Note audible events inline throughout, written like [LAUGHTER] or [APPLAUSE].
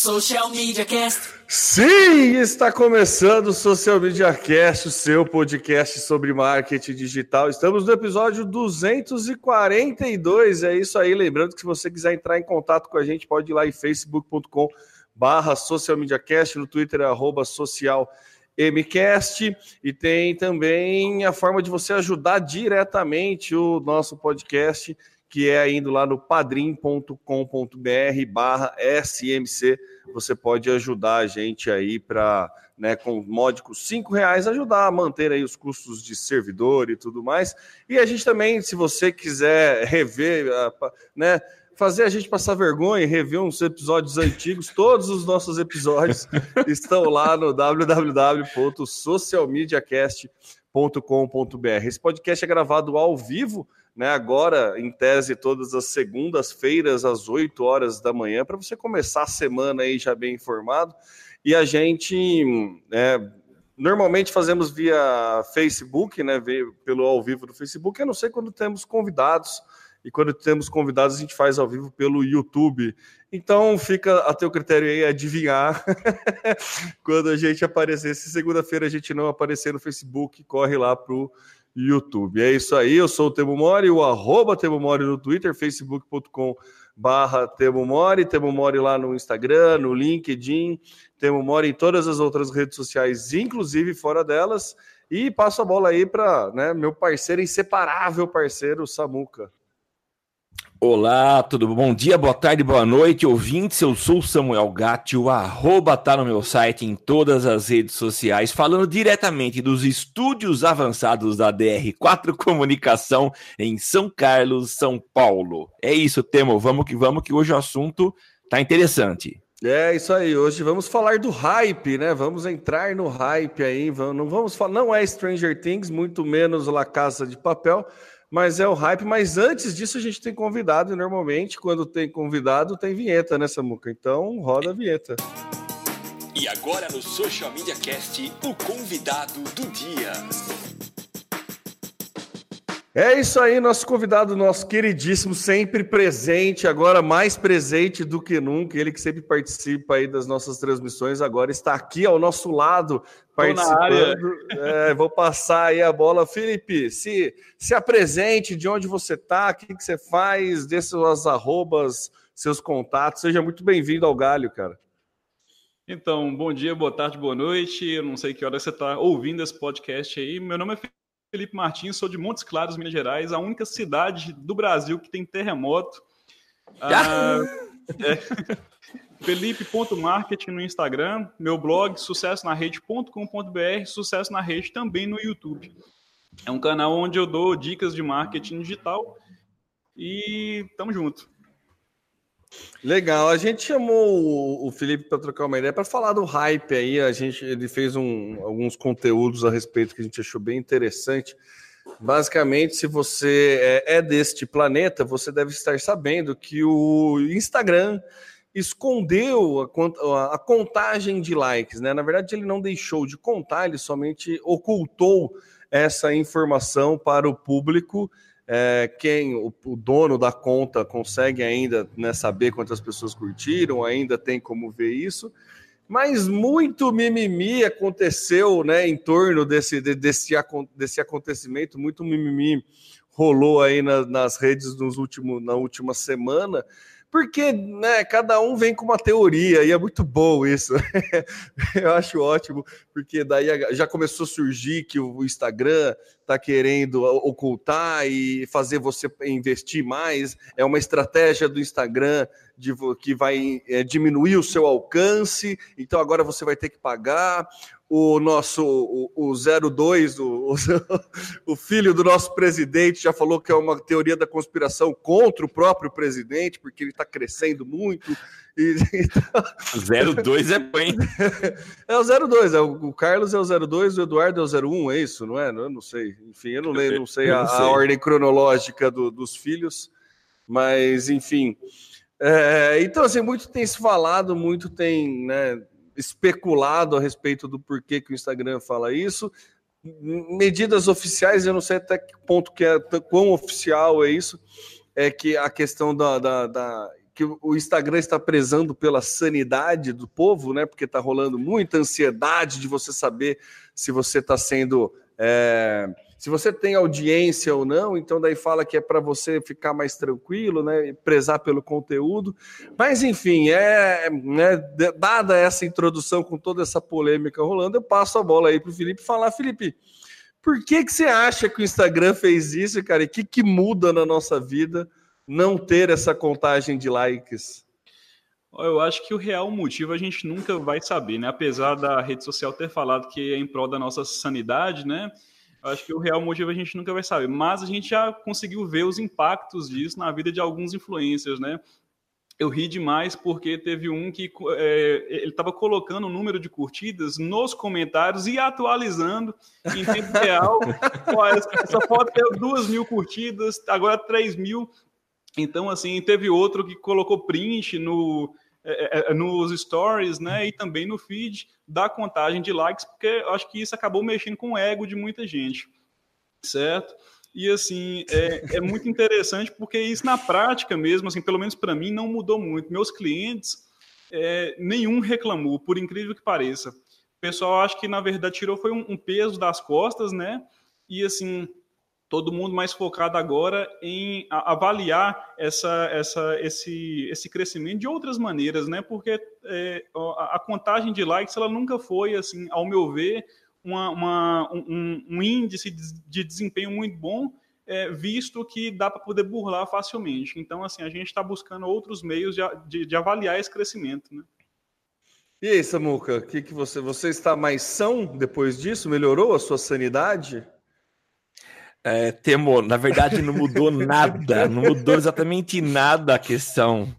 Social Media Cast. Sim, está começando o Social Media Cast, o seu podcast sobre marketing digital. Estamos no episódio 242. É isso aí. Lembrando que se você quiser entrar em contato com a gente, pode ir lá em facebook.com barra Social Media Cast, no Twitter arroba social MCast e tem também a forma de você ajudar diretamente o nosso podcast que é indo lá no padrim.com.br barra SMC. Você pode ajudar a gente aí para, né, com módicos cinco reais, ajudar a manter aí os custos de servidor e tudo mais. E a gente também, se você quiser rever, né, fazer a gente passar vergonha e rever uns episódios antigos, todos os nossos episódios [LAUGHS] estão lá no www.socialmediacast.com.br. Esse podcast é gravado ao vivo né, agora, em tese, todas as segundas-feiras, às 8 horas da manhã, para você começar a semana aí já bem informado. E a gente né, normalmente fazemos via Facebook, né, pelo ao vivo do Facebook, a não ser quando temos convidados. E quando temos convidados, a gente faz ao vivo pelo YouTube. Então fica a teu critério aí adivinhar [LAUGHS] quando a gente aparecer. Se segunda-feira a gente não aparecer no Facebook, corre lá pro YouTube. É isso aí, eu sou o Temo Mori, o arroba Temo Mori no Twitter, facebook.com barra Temo Mori, Temo Mori lá no Instagram, no LinkedIn, Temo Mori em todas as outras redes sociais, inclusive fora delas, e passo a bola aí para né, meu parceiro, inseparável parceiro, Samuca. Olá, tudo bom? Dia, boa tarde, boa noite, ouvintes. Eu sou Samuel Gatti, o arroba tá no meu site em todas as redes sociais, falando diretamente dos estúdios avançados da DR4 Comunicação em São Carlos, São Paulo. É isso, Temo, vamos que vamos, que hoje o assunto tá interessante. É isso aí, hoje vamos falar do hype, né? Vamos entrar no hype aí, não vamos falar, não é Stranger Things, muito menos La Casa de Papel, mas é o hype. Mas antes disso, a gente tem convidado, e normalmente, quando tem convidado, tem vinheta, né, Samuca? Então, roda a vinheta. E agora no Social Media Cast, o convidado do dia. É isso aí, nosso convidado, nosso queridíssimo, sempre presente, agora mais presente do que nunca. Ele que sempre participa aí das nossas transmissões, agora está aqui ao nosso lado, participando. É, vou passar aí a bola. Felipe, se, se apresente, de onde você está, o que, que você faz, dê suas arrobas, seus contatos. Seja muito bem-vindo ao Galho, cara. Então, bom dia, boa tarde, boa noite. Eu não sei que hora você está ouvindo esse podcast aí. Meu nome é Felipe Martins, sou de Montes Claros, Minas Gerais, a única cidade do Brasil que tem terremoto. Ah, é, [LAUGHS] Felipe.marketing no Instagram, meu blog sucessonarrede.com.br, sucesso na rede também no YouTube. É um canal onde eu dou dicas de marketing digital e tamo junto. Legal, a gente chamou o Felipe para trocar uma ideia para falar do hype aí. A gente ele fez um, alguns conteúdos a respeito que a gente achou bem interessante. Basicamente, se você é, é deste planeta, você deve estar sabendo que o Instagram escondeu a, a, contagem de likes, né? Na verdade, ele não deixou de contar, ele somente ocultou essa informação para o público é, quem o, o, dono da conta consegue ainda né, saber quantas pessoas curtiram, ainda tem como ver isso, mas muito mimimi aconteceu né, em torno desse, desse, desse acontecimento, muito mimimi rolou aí na, nas redes nos último, na última semana, porque né, cada um vem com uma teoria e é muito bom isso. [LAUGHS] Eu acho ótimo, porque daí já começou a surgir que o Instagram está querendo ocultar e fazer você investir mais. É uma estratégia do Instagram de, que vai é, diminuir o seu alcance, então agora você vai ter que pagar o nosso o, o 02, o, [LAUGHS] o, filho do nosso presidente, já falou que é uma teoria da conspiração contra o próprio presidente, porque ele está crescendo muito. E, [LAUGHS] então... 02 é bem. [LAUGHS] É o 02, é, o Carlos é o 02, o Eduardo é o 01, é isso, não é? Eu não sei. Enfim, eu não, leio, não sei, a, a ordem cronológica do, dos filhos, mas enfim. É, então, assim, muito tem se falado, muito tem, né? Especulado a respeito do porquê que o Instagram fala isso. Medidas oficiais, eu não sei até que ponto que é quão oficial é isso, é que a questão da, da, da que o Instagram está prezando pela sanidade do povo, né? Porque está rolando muita ansiedade de você saber se você está sendo. É, se você tem audiência ou não, então daí fala que é para você ficar mais tranquilo, né? Prezar pelo conteúdo. Mas enfim, é né, dada essa introdução com toda essa polêmica rolando, eu passo a bola aí para o Felipe falar, Felipe. Por que, que você acha que o Instagram fez isso, cara? E o que, que muda na nossa vida não ter essa contagem de likes? Eu acho que o real motivo a gente nunca vai saber, né? Apesar da rede social ter falado que é em prol da nossa sanidade, né? Acho que o real motivo a gente nunca vai saber. Mas a gente já conseguiu ver os impactos disso na vida de alguns influencers, né? eu ri demais porque teve um que é, ele estava colocando o número de curtidas nos comentários e atualizando em tempo [LAUGHS] real. essa foto teve duas mil curtidas, agora três mil. Então, assim, teve outro que colocou print no, é, é, nos stories, né, e também no feed da contagem de likes, porque eu acho que isso acabou mexendo com o ego de muita gente, certo? E assim, é, [LAUGHS] é muito interessante porque isso na prática mesmo, assim, pelo menos para mim, não mudou muito. Meus clientes, é, nenhum reclamou, por incrível que pareça. O pessoal acho que na verdade tirou foi um, um peso das costas, né? E assim, todo mundo mais focado agora em avaliar essa, essa, esse, esse crescimento de outras maneiras, né? Porque é, a, contagem de likes ela nunca foi assim, ao meu ver, uma, uma um, um, índice de desempenho muito bom, é, visto que dá para poder burlar facilmente. Então, assim, a gente está buscando outros meios de, de, de, avaliar esse crescimento, né? E aí, Samuca, que, que você, você está mais são depois disso? Melhorou a sua sanidade? É, Temo, na verdade não mudou nada, não mudou exatamente nada a questão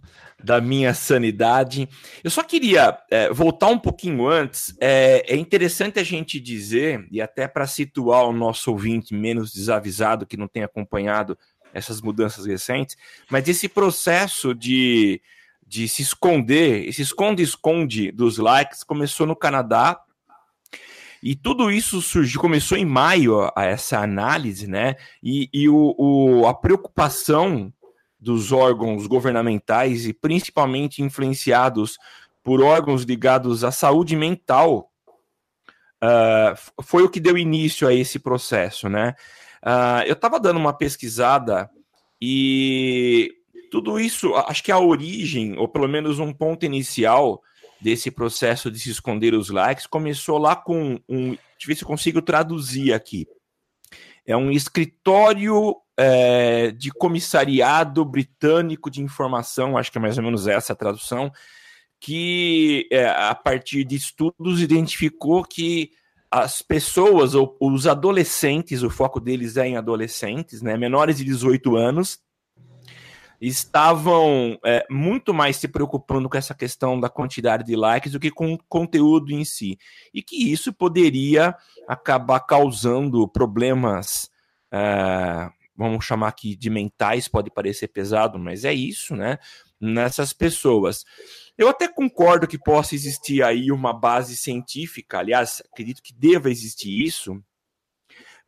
da minha sanidade. Eu só queria é, voltar um pouquinho antes. É, é, interessante a gente dizer, e até para situar o nosso ouvinte menos desavisado que não tem acompanhado essas mudanças recentes, mas esse processo de, de se esconder, esse esconde-esconde dos likes começou no Canadá. E tudo isso surgiu, começou em maio a essa análise, né? E, e o, o, a preocupação dos órgãos governamentais e principalmente influenciados por órgãos ligados à saúde mental, uh, foi o que deu início a esse processo, né? Uh, eu estava dando uma pesquisada e tudo isso, acho que a origem, ou pelo menos um ponto inicial desse processo de se esconder os likes, começou lá com um. Deixa eu ver se eu consigo traduzir aqui. É um escritório é, de comissariado britânico de informação, acho que é mais ou menos essa a tradução, que é, a partir de estudos identificou que as pessoas, ou os adolescentes, o foco deles é em adolescentes, né, menores de 18 anos, estavam é, muito mais se preocupando com essa questão da quantidade de likes do que com o conteúdo em si. E que isso poderia acabar causando problemas é, vamos chamar aqui de mentais, pode parecer pesado, mas é isso, né? Nessas pessoas. Eu até concordo que possa existir aí uma base científica, aliás, acredito que deva existir isso,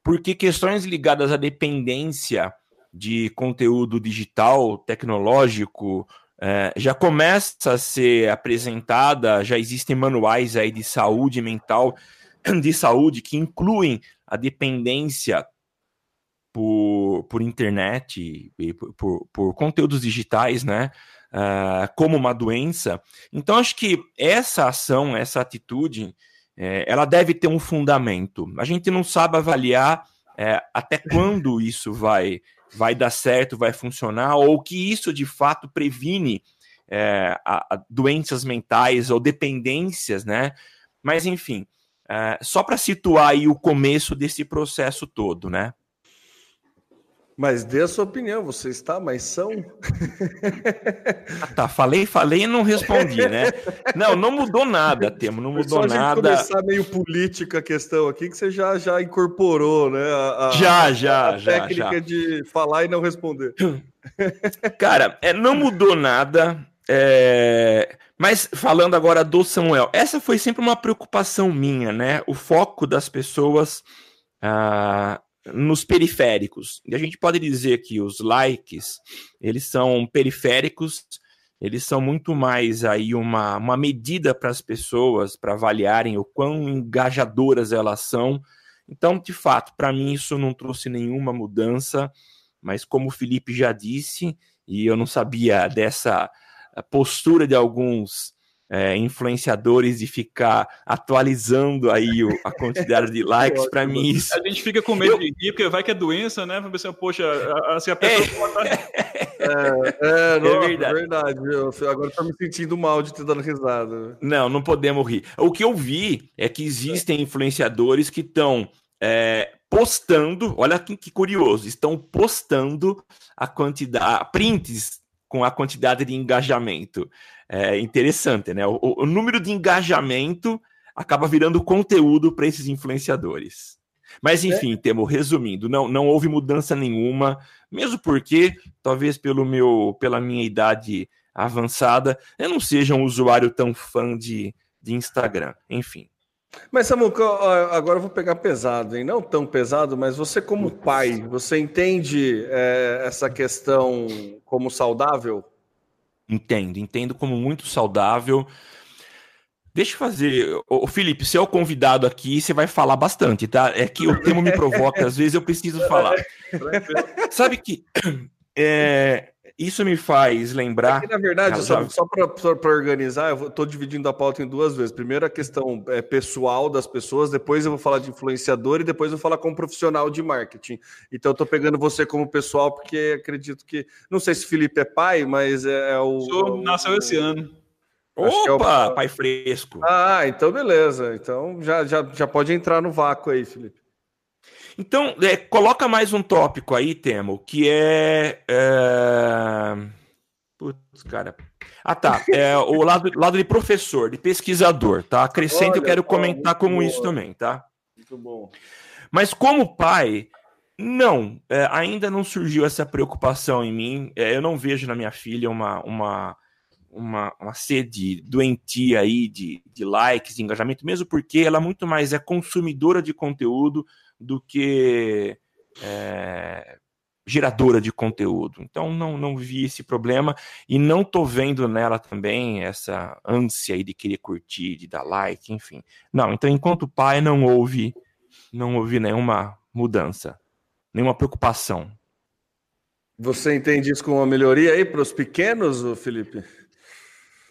porque questões ligadas à dependência de conteúdo digital, tecnológico, é, já começa a ser apresentada, já existem manuais aí de saúde mental, [CLEARS THROAT] de saúde, que incluem a dependência por, por internet por, por, por conteúdos digitais, né? Uh, como uma doença. Então, acho que essa ação, essa atitude, é, ela deve ter um fundamento. A gente não sabe avaliar é, até quando isso vai, vai dar certo, vai funcionar, ou que isso de fato previne é, a, a doenças mentais ou dependências, né? Mas, enfim, é, só para situar aí o começo desse processo todo, né? Mas dê a sua opinião, você está mais são? Ah, tá, falei, falei e não respondi, né? Não, não mudou nada, Temo, não mudou só nada. começar meio política a questão aqui, que você já, já incorporou, né? A, já, já, a já. técnica já. de falar e não responder. Cara, é, não mudou nada. É... Mas falando agora do Samuel, essa foi sempre uma preocupação minha, né? O foco das pessoas. Ah, nos periféricos. E a gente pode dizer que os likes, eles são periféricos eles são muito mais aí uma, uma medida para as pessoas para avaliarem o quão engajadoras elas são. Então, de fato, para mim isso não trouxe nenhuma mudança, mas como o Felipe já disse, e eu não sabia dessa postura de alguns é, influenciadores de ficar atualizando aí o, a [LAUGHS] quantidade de likes, para mim isso... A gente fica com medo eu... de rir, porque vai que é doença, né? Pra pensar, poxa, assim, a pessoa... [LAUGHS] É, é, é, não, é verdade. verdade eu, agora tô me sentindo mal de ter dado risada. Não, não podemos rir. O que eu vi é que existem influenciadores que estão é, postando, olha que, que, curioso, estão postando a quantidade, prints com a quantidade de engajamento é, interessante, né? O, o, número de engajamento acaba virando conteúdo para esses influenciadores. Mas enfim, é. Temo, resumindo, não, não houve mudança nenhuma, mesmo porque, talvez pelo meu, pela minha idade avançada, eu não seja um usuário tão fã de, de Instagram. Enfim. Mas, Samuca, agora eu vou pegar pesado, hein? Não tão pesado, mas você, como pai, você entende é, essa questão como saudável? Entendo, entendo como muito saudável. Deixa eu fazer. Ô, Felipe, você é o convidado aqui, você vai falar bastante, tá? É que o tema me provoca, às vezes eu preciso falar. [LAUGHS] Sabe que [CLEARS THROAT] é, isso me faz lembrar. É que, na verdade, só, só para organizar, eu estou dividindo a pauta em duas vezes. Primeiro, a questão é, pessoal das pessoas, depois eu vou falar de influenciador e depois eu vou falar como profissional de marketing. Então, eu estou pegando você como pessoal, porque acredito que. Não sei se Felipe é pai, mas é, é o. Sou, é nasceu esse ano. Opa, é o... pai fresco. Ah, então beleza. Então já, já, já pode entrar no vácuo aí, Felipe. Então, é, coloca mais um tópico aí, Temo, que é. é... Putz, cara. Ah, tá. É o lado, lado de professor, de pesquisador, tá? Acrescento, eu quero comentar como boa. isso também, tá? Muito bom. Mas como pai, não, é, ainda não surgiu essa preocupação em mim. É, eu não vejo na minha filha uma, uma, uma, uma sede doentia aí de, de likes, de engajamento, mesmo porque ela muito mais é consumidora de conteúdo do que é, geradora de conteúdo. Então não, não vi esse problema e não tô vendo nela também essa ânsia aí de querer curtir, de dar like, enfim. Não, então enquanto pai não houve não houve nenhuma mudança, nenhuma preocupação. Você entende isso como uma melhoria aí para os pequenos, Felipe?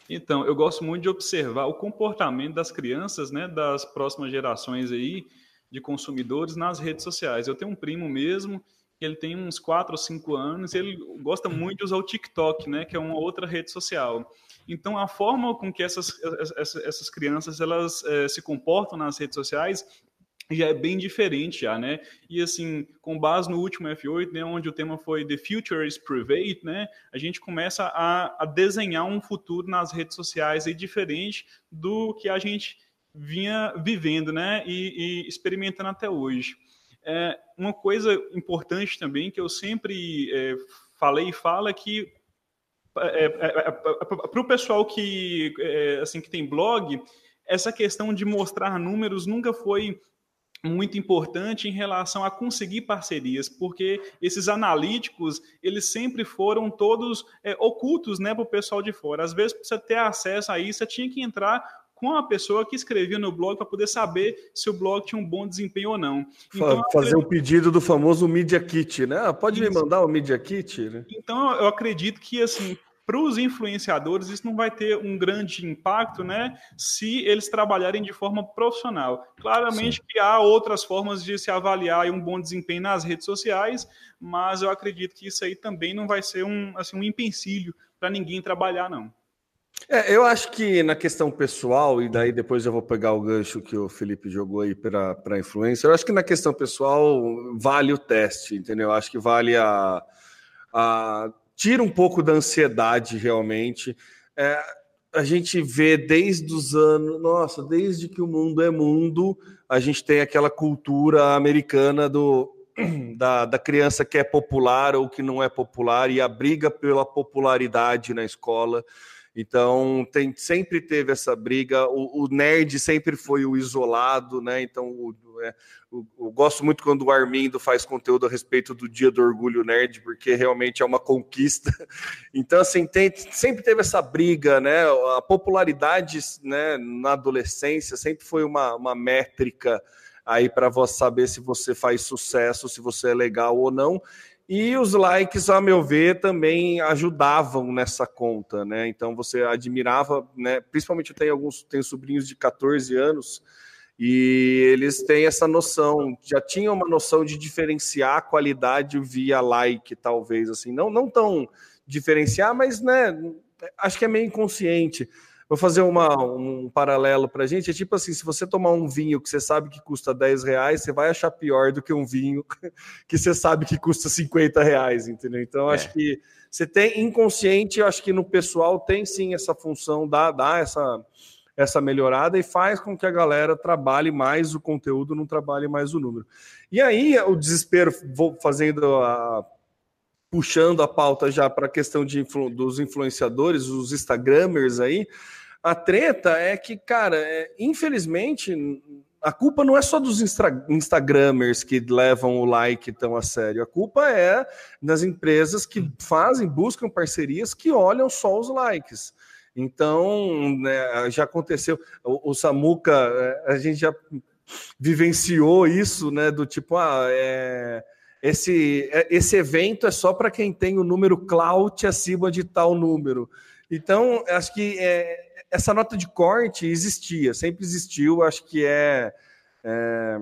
Então, eu gosto muito de observar o comportamento das crianças, né, das próximas gerações aí, de consumidores nas redes sociais. Eu tenho um primo mesmo, ele tem uns 4 ou 5 anos, ele gosta muito de usar o TikTok, né, que é uma outra rede social. Então, a forma com que essas, essas, crianças elas é, se comportam nas redes sociais já é bem diferente já, né? E assim, com base no último F8, né, onde o tema foi The Future is Private, né? A gente começa a, a desenhar um futuro nas redes sociais aí diferente do que a gente vinha vivendo né, e, e experimentando até hoje. É, uma coisa importante também que eu sempre é, falei e falo é que é, é, é, para o pessoal que assim que tem blog, essa questão de mostrar números nunca foi muito importante em relação a conseguir parcerias, porque esses analíticos eles sempre foram todos é, ocultos, né, para o pessoal de fora. Às vezes, para você ter acesso a isso, você tinha que entrar com a pessoa que escrevia no blog para poder saber se o blog tinha um bom desempenho ou não. Então, Fazer o pedido do famoso Media Kit, né? Ah, pode isso. me mandar o Media Kit? Né? Então, eu acredito que, assim, para os influenciadores, isso não vai ter um grande impacto, né? Se eles trabalharem de forma profissional. Claramente Sim. que há outras formas de se avaliar um bom desempenho nas redes sociais, mas eu acredito que isso aí também não vai ser um, assim, um empecilho para ninguém trabalhar, não. É, eu acho que na questão pessoal, e daí depois eu vou pegar o gancho que o Felipe jogou aí para influência, eu acho que na questão pessoal vale o teste, entendeu? Eu acho que vale a. a tira um pouco da ansiedade realmente. É, a gente vê desde os anos, nossa, desde que o mundo é mundo, a gente tem aquela cultura americana do, [CLEARS THROAT] da, da criança que é popular ou que não é popular e a briga pela popularidade na escola. Então tem, sempre teve essa briga. O, o nerd sempre foi o isolado, né? Então o, é, eu gosto muito quando o Armindo faz conteúdo a respeito do Dia do Orgulho Nerd, porque realmente é uma conquista. [LAUGHS] Então assim tem, sempre teve essa briga, né? A popularidade, né? Na adolescência sempre foi uma, uma métrica aí para você saber se você faz sucesso, se você é legal ou não. E os likes, a meu ver, também ajudavam nessa conta, né? Então você admirava, né? Principalmente eu tenho alguns, tenho sobrinhos de 14 anos e eles têm essa noção, já tinham uma noção de diferenciar a qualidade via like, talvez assim, não não tão diferenciar, mas né, acho que é meio inconsciente. Vou fazer uma, um paralelo para a gente. É tipo assim: se você tomar um vinho que você sabe que custa 10 reais, você vai achar pior do que um vinho [LAUGHS] que você sabe que custa 50 reais, entendeu? Então, é. acho que você tem inconsciente, acho que no pessoal tem sim essa função, dá, dá essa, essa melhorada e faz com que a galera trabalhe mais o conteúdo, não trabalhe mais o número. E aí, o desespero, vou fazendo a puxando a pauta já para a questão de influ, dos influenciadores, os Instagramers aí, a treta é que, cara, é, infelizmente, a culpa não é só dos Insta Instagramers que levam o like tão a sério. A culpa é das empresas que fazem, buscam parcerias que olham só os likes. Então, né, já aconteceu. O, o Samuca, é, a gente já vivenciou isso, né? Do tipo, ah, é, esse, é, esse evento é só para quem tem o número clout acima de tal número. Então, acho que é, essa nota de corte existia, sempre existiu, acho que é, é,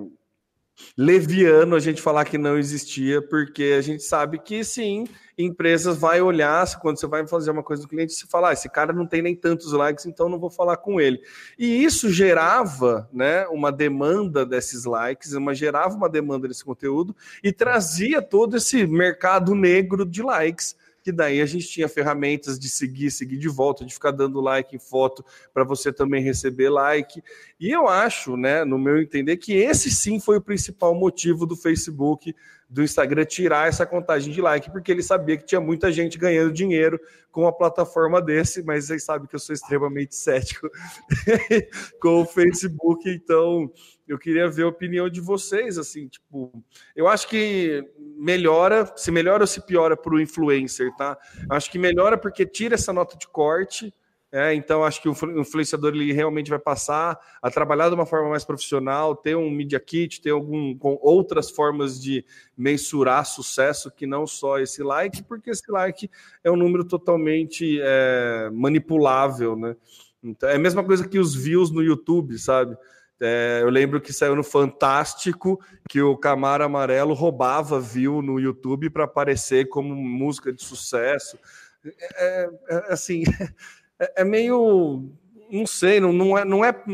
leviano a gente falar que não existia, porque a gente sabe que sim, empresas vai olhar, quando você vai fazer uma coisa do cliente, você fala, ah, esse cara não tem nem tantos likes, então não vou falar com ele. E isso gerava né, uma demanda desses likes, uma, gerava uma demanda desse conteúdo e trazia todo esse mercado negro de likes que daí a gente tinha ferramentas de seguir, seguir de volta, de ficar dando like em foto para você também receber like. E eu acho, né, no meu entender, que esse sim foi o principal motivo do Facebook, do Instagram tirar essa contagem de like, porque ele sabia que tinha muita gente ganhando dinheiro com uma plataforma desse, mas vocês sabem que eu sou extremamente cético [LAUGHS] com o Facebook, então eu queria ver a opinião de vocês, assim, tipo, eu acho que melhora, se melhora ou se piora para o influencer, tá? Acho que melhora porque tira essa nota de corte, é, então acho que o influenciador ele realmente vai passar a trabalhar de uma forma mais profissional, ter um media kit, ter algum com outras formas de mensurar sucesso que não só esse like, porque esse like é um número totalmente é, manipulável, né? Então, é a mesma coisa que os views no YouTube, sabe? É, eu lembro que saiu no Fantástico que o Camaro Amarelo roubava view no YouTube para aparecer como música de sucesso. É, é, é assim, [LAUGHS] é, é, meio. Não sei, não, não, é, não, é,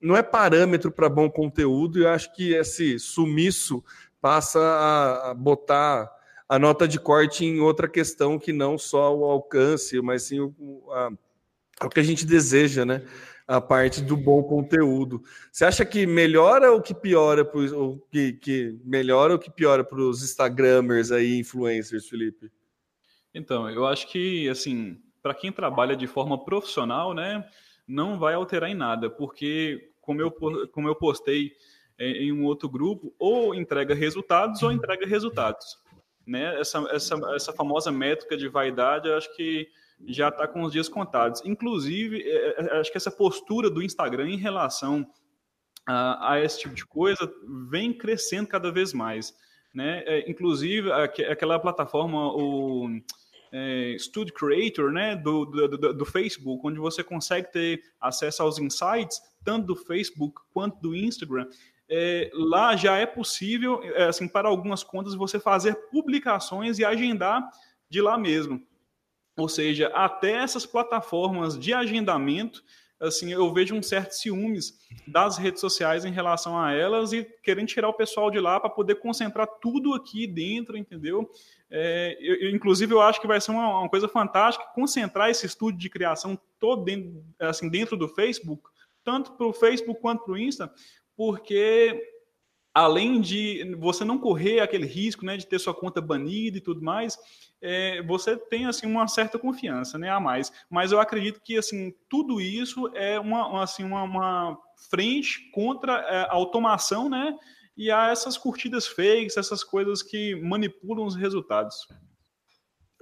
não é parâmetro para bom conteúdo, e eu acho que esse sumiço passa a, a botar a nota de corte em outra questão que não só o alcance, mas sim o, a, o que a gente deseja, né? a parte do bom conteúdo. Você acha que melhora ou que piora ou que, que melhora ou que piora para os Instagramers aí, influencers, Felipe? Então, eu acho que assim, para quem trabalha de forma profissional, né, não vai alterar em nada, porque como eu, como eu postei em um outro grupo, ou entrega resultados ou entrega resultados. Né? Essa, essa, essa famosa métrica de vaidade, eu acho que já está com os dias contados. Inclusive, é, é, é, acho que essa postura do Instagram em relação a, a, esse tipo de coisa vem crescendo cada vez mais. Né? Inclusive, aquela plataforma, o é, Studio Creator né, do, do, do, Facebook, onde você consegue ter acesso aos insights, tanto do Facebook quanto do Instagram. É, lá já é possível, assim, para algumas contas, você fazer publicações e agendar de lá mesmo. Ou seja, até essas plataformas de agendamento, assim, eu vejo um certo ciúmes das redes sociais em relação a elas e querendo tirar o pessoal de lá para poder concentrar tudo aqui dentro, entendeu? É, eu, inclusive, eu acho que vai ser uma, uma, coisa fantástica concentrar esse estúdio de criação todo dentro, assim, dentro do Facebook, tanto para o Facebook quanto para o Insta, porque além de você não correr aquele risco né, de ter sua conta banida e tudo mais, é, você tem assim uma certa confiança né, a mais. Mas eu acredito que assim tudo isso é uma, assim, uma, uma frente contra é, a automação né, e a essas curtidas fakes, essas coisas que manipulam os resultados.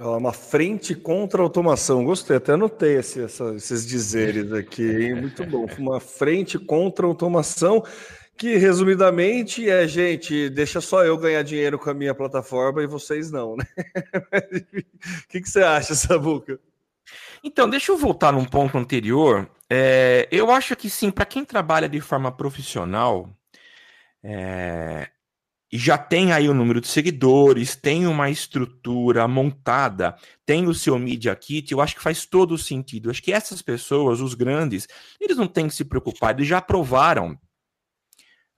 Uma frente contra a automação. Gostei, até anotei esse, essa, esses dizeres aqui, hein? Muito bom. Uma frente contra a automação, que resumidamente é, gente, deixa só eu ganhar dinheiro com a minha plataforma e vocês não, né? O [LAUGHS] que, que você acha, Sabuca? Então, deixa eu voltar num ponto anterior. É, eu acho que sim, para quem trabalha de forma profissional, é, e já tem aí o número de seguidores, tem uma estrutura montada, tem o seu Media Kit, eu acho que faz todo o sentido. Eu acho que essas pessoas, os grandes, eles não têm que se preocupar, eles já provaram,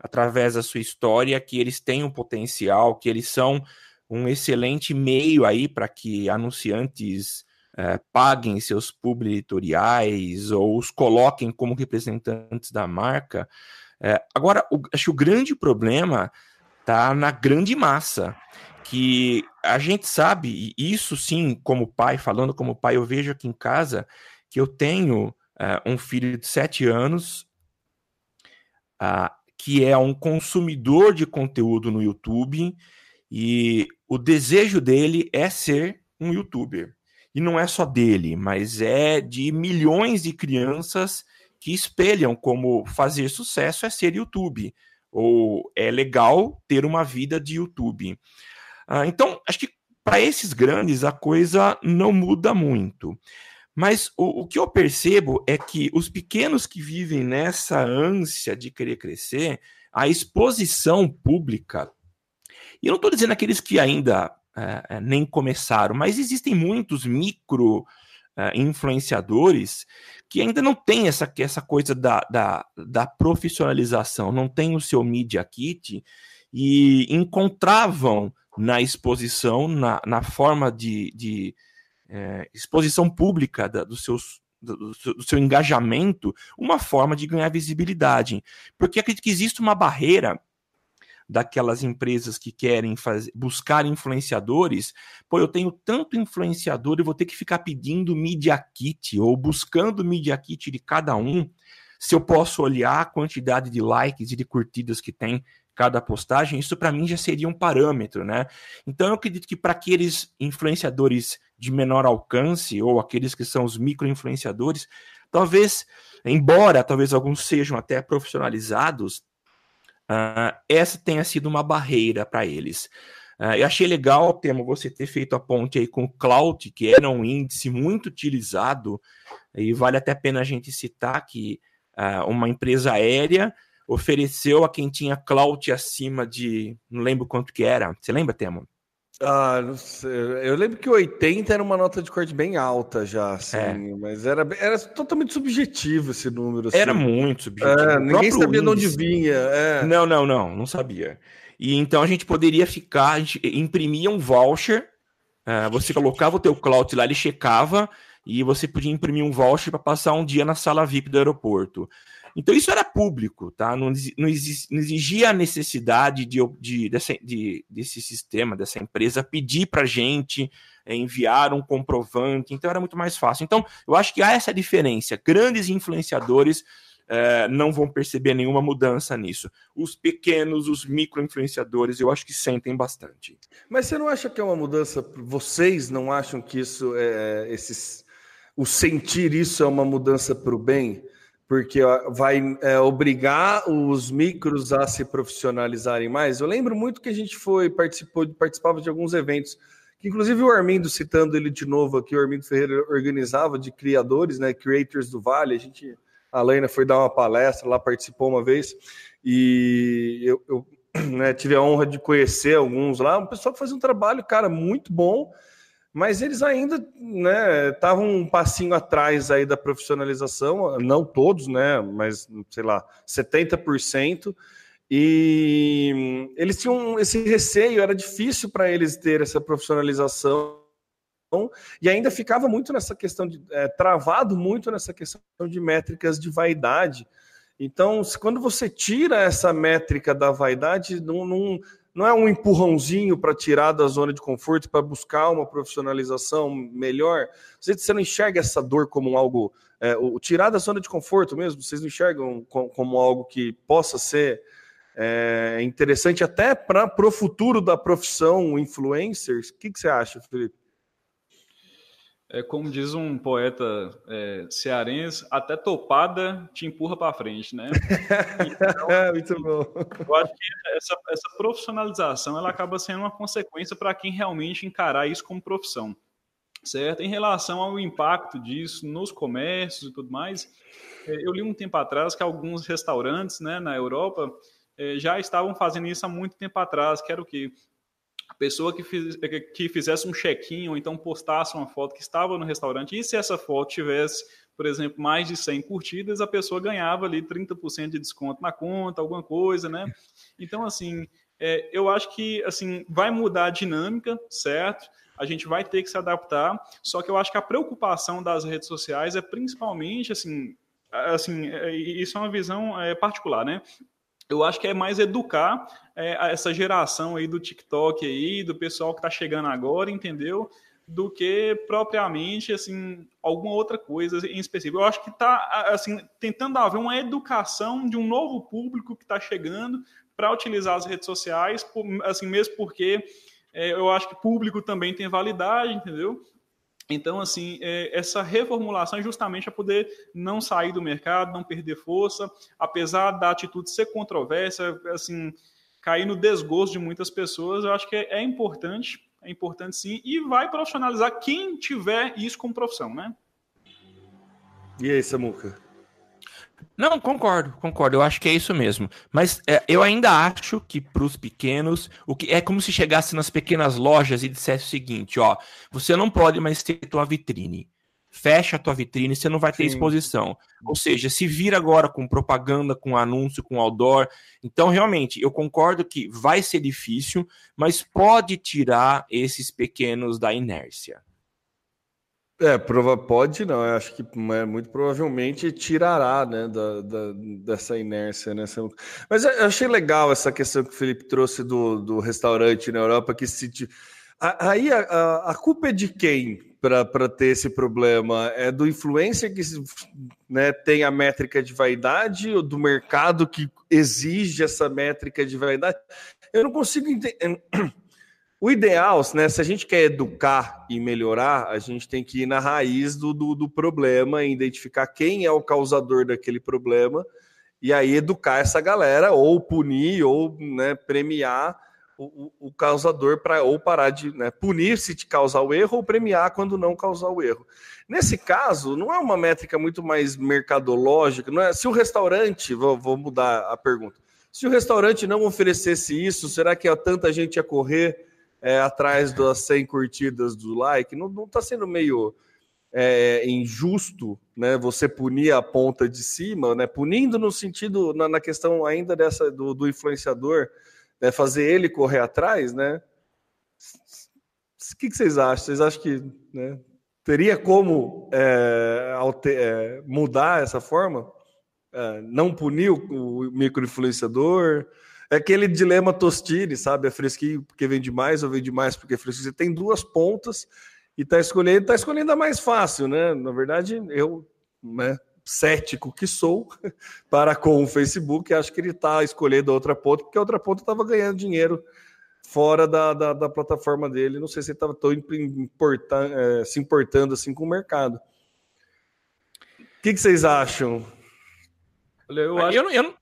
através da sua história, que eles têm um potencial, que eles são um excelente meio aí para que anunciantes é, paguem seus publicitoriais ou os coloquem como representantes da marca. É, agora, o, acho que o grande problema tá na grande massa, que a gente sabe, e isso sim, como pai, falando como pai, eu vejo aqui em casa que eu tenho uh, um filho de sete anos que é um consumidor de conteúdo no YouTube e o desejo dele é ser um youtuber. E não é só dele, mas é de milhões de crianças que espelham como fazer sucesso é ser YouTube ou é legal ter uma vida de YouTube. Ah, então, acho que para esses grandes a coisa não muda muito. Mas o, o, que eu percebo é que os pequenos que vivem nessa ânsia de querer crescer, a exposição pública, e eu não estou dizendo aqueles que ainda é, nem começaram, mas existem muitos micro é, influenciadores que ainda não tem essa, essa coisa da, da, da profissionalização, não tem o seu media kit e encontravam na exposição, na, na forma de, de é, exposição pública da, dos seus, do, seu engajamento, uma forma de ganhar visibilidade. Porque acredito que existe uma barreira daquelas empresas que querem fazer, buscar influenciadores, pô, eu tenho tanto influenciador e vou ter que ficar pedindo media kit ou buscando media kit de cada um, se eu posso olhar a quantidade de likes e de curtidas que tem cada postagem, isso para mim já seria um parâmetro, né? Então eu acredito que para aqueles influenciadores de menor alcance ou aqueles que são os micro influenciadores, talvez, embora talvez alguns sejam até profissionalizados, Uh, essa tenha sido uma barreira para eles. Uh, eu achei legal, Temo, você ter feito a ponte aí com o Cloud, que era um índice muito utilizado, e vale até a pena a gente citar que uh, uma empresa aérea ofereceu a quem tinha Cloud acima de, não lembro quanto que era, você lembra, Temo? Ah, não sei. Eu lembro que 80 era uma nota de corte bem alta já, assim, é. mas era, era totalmente subjetivo esse número. Assim. Era muito subjetivo. É, ninguém sabia índice. de onde vinha. É. Não, não, não, não sabia. E então a gente poderia ficar, a gente imprimia um voucher, uh, você colocava o teu cloud lá, ele checava, e você podia imprimir um voucher para passar um dia na sala VIP do aeroporto. Então isso era público, tá? Não, não, exigia a necessidade de, de, dessa, de, desse sistema, dessa empresa, pedir para gente é, enviar um comprovante, então era muito mais fácil. Então, eu acho que há essa diferença. Grandes influenciadores é, não vão perceber nenhuma mudança nisso. Os pequenos, os micro-influenciadores, eu acho que sentem bastante. Mas você não acha que é uma mudança? Vocês não acham que isso é esses, o sentir isso é uma mudança para o bem? Porque vai é, obrigar os micros a se profissionalizarem mais. Eu lembro muito que a gente foi participou participava de alguns eventos que inclusive o Armindo citando ele de novo aqui, o Armindo Ferreira organizava de criadores, né, creators do Vale. A gente a Lena foi dar uma palestra lá, participou uma vez e eu, eu [CLEARS THROAT] né, tive a honra de conhecer alguns lá, um pessoal que faz um trabalho, cara, muito bom mas eles ainda estavam né, um passinho atrás aí da profissionalização, não todos, né, mas sei lá, 70%. E eles tinham esse receio, era difícil para eles ter essa profissionalização e ainda ficava muito nessa questão de é, travado muito nessa questão de métricas de vaidade. Então, quando você tira essa métrica da vaidade, não, não, não é um empurrãozinho para tirar da zona de conforto, para buscar uma profissionalização melhor. Você não enxerga essa dor como algo. É, o tirar da zona de conforto mesmo, vocês não enxergam como algo que possa ser é, interessante até para o futuro da profissão influencers? O que, que você acha, Felipe? É como diz um poeta é, cearense, até topada te empurra para frente, né? Então, [LAUGHS] é, muito bom. Eu acho que essa, essa profissionalização ela acaba sendo uma consequência para quem realmente encarar isso como profissão, certo? Em relação ao impacto disso nos comércios e tudo mais, é, eu li um tempo atrás que alguns restaurantes, né, na Europa é, já estavam fazendo isso há muito tempo atrás, que era o quê? Pessoa que, fiz, que fizesse um check-in ou então postasse uma foto que estava no restaurante, e se essa foto tivesse, por exemplo, mais de 100 curtidas, a pessoa ganhava ali 30% de desconto na conta, alguma coisa, né? [LAUGHS] Então, assim, é, eu acho que assim vai mudar a dinâmica, certo? A gente vai ter que se adaptar, só que eu acho que a preocupação das redes sociais é principalmente, assim, assim é, isso é uma visão é, particular, né? Eu acho que é mais educar é, essa geração aí do TikTok aí, do pessoal que está chegando agora, entendeu? Do que propriamente assim alguma outra coisa em específico. Eu acho que está assim tentando haver uma educação de um novo público que está chegando para utilizar as redes sociais, assim mesmo porque é, eu acho que público também tem validade, entendeu? Então, assim, é, essa reformulação é justamente a poder não sair do mercado, não perder força, apesar da atitude ser controversa, assim, cair no desgosto de muitas pessoas, eu acho que é, é importante, é importante sim, e vai profissionalizar quem tiver isso como profissão, né? E aí, Samuca? Não, concordo, concordo. Eu acho que é isso mesmo. Mas é, eu ainda acho que para os pequenos, o que é como se chegasse nas pequenas lojas e dissesse o seguinte: ó, você não pode mais ter tua vitrine. Fecha a tua vitrine, você não vai ter Sim. exposição. Ou seja, se vira agora com propaganda, com anúncio, com outdoor. Então, realmente, eu concordo que vai ser difícil, mas pode tirar esses pequenos da inércia. É, prova, pode não, eu acho que muito provavelmente tirará né, da, da, dessa inércia. Né? Mas eu achei legal essa questão que o Felipe trouxe do, do restaurante na Europa, que se. Aí a, a, a culpa é de quem para ter esse problema? É do influencer que né, tem a métrica de vaidade ou do mercado que exige essa métrica de vaidade? Eu não consigo entender. [CLEARS THROAT] O ideal, né, se a gente quer educar e melhorar, a gente tem que ir na raiz do, do, do problema, identificar quem é o causador daquele problema, e aí educar essa galera, ou punir, ou né, premiar o, o, o causador para ou parar de né, punir se te causar o erro, ou premiar quando não causar o erro. Nesse caso, não é uma métrica muito mais mercadológica, não é? Se o restaurante, vou, vou mudar a pergunta, se o restaurante não oferecesse isso, será que tanta gente ia correr? É, atrás das 100 curtidas do like, não, não tá sendo meio é, injusto, né? Você punir a ponta de cima, né? Punindo no sentido, na, na questão ainda dessa do, do influenciador, né? fazer ele correr atrás, né? O que, que vocês acham? Vocês acham que né, teria como é, alter, é, mudar essa forma? É, não punir o, o microinfluenciador? É aquele dilema Tostini, sabe? É fresquinho porque vende mais ou vende mais porque é fresquinho. Você tem duas pontas e tá escolhendo, tá escolhendo a mais fácil, né? Na verdade, eu, né, cético que sou, [LAUGHS] para com o Facebook, acho que ele tá escolhendo a outra ponta, porque a outra ponta estava ganhando dinheiro fora da, da, da, plataforma dele. Não sei se ele estava tão importan é, se importando assim com o mercado. O que, que vocês acham? Olha, eu, acho... eu, eu não...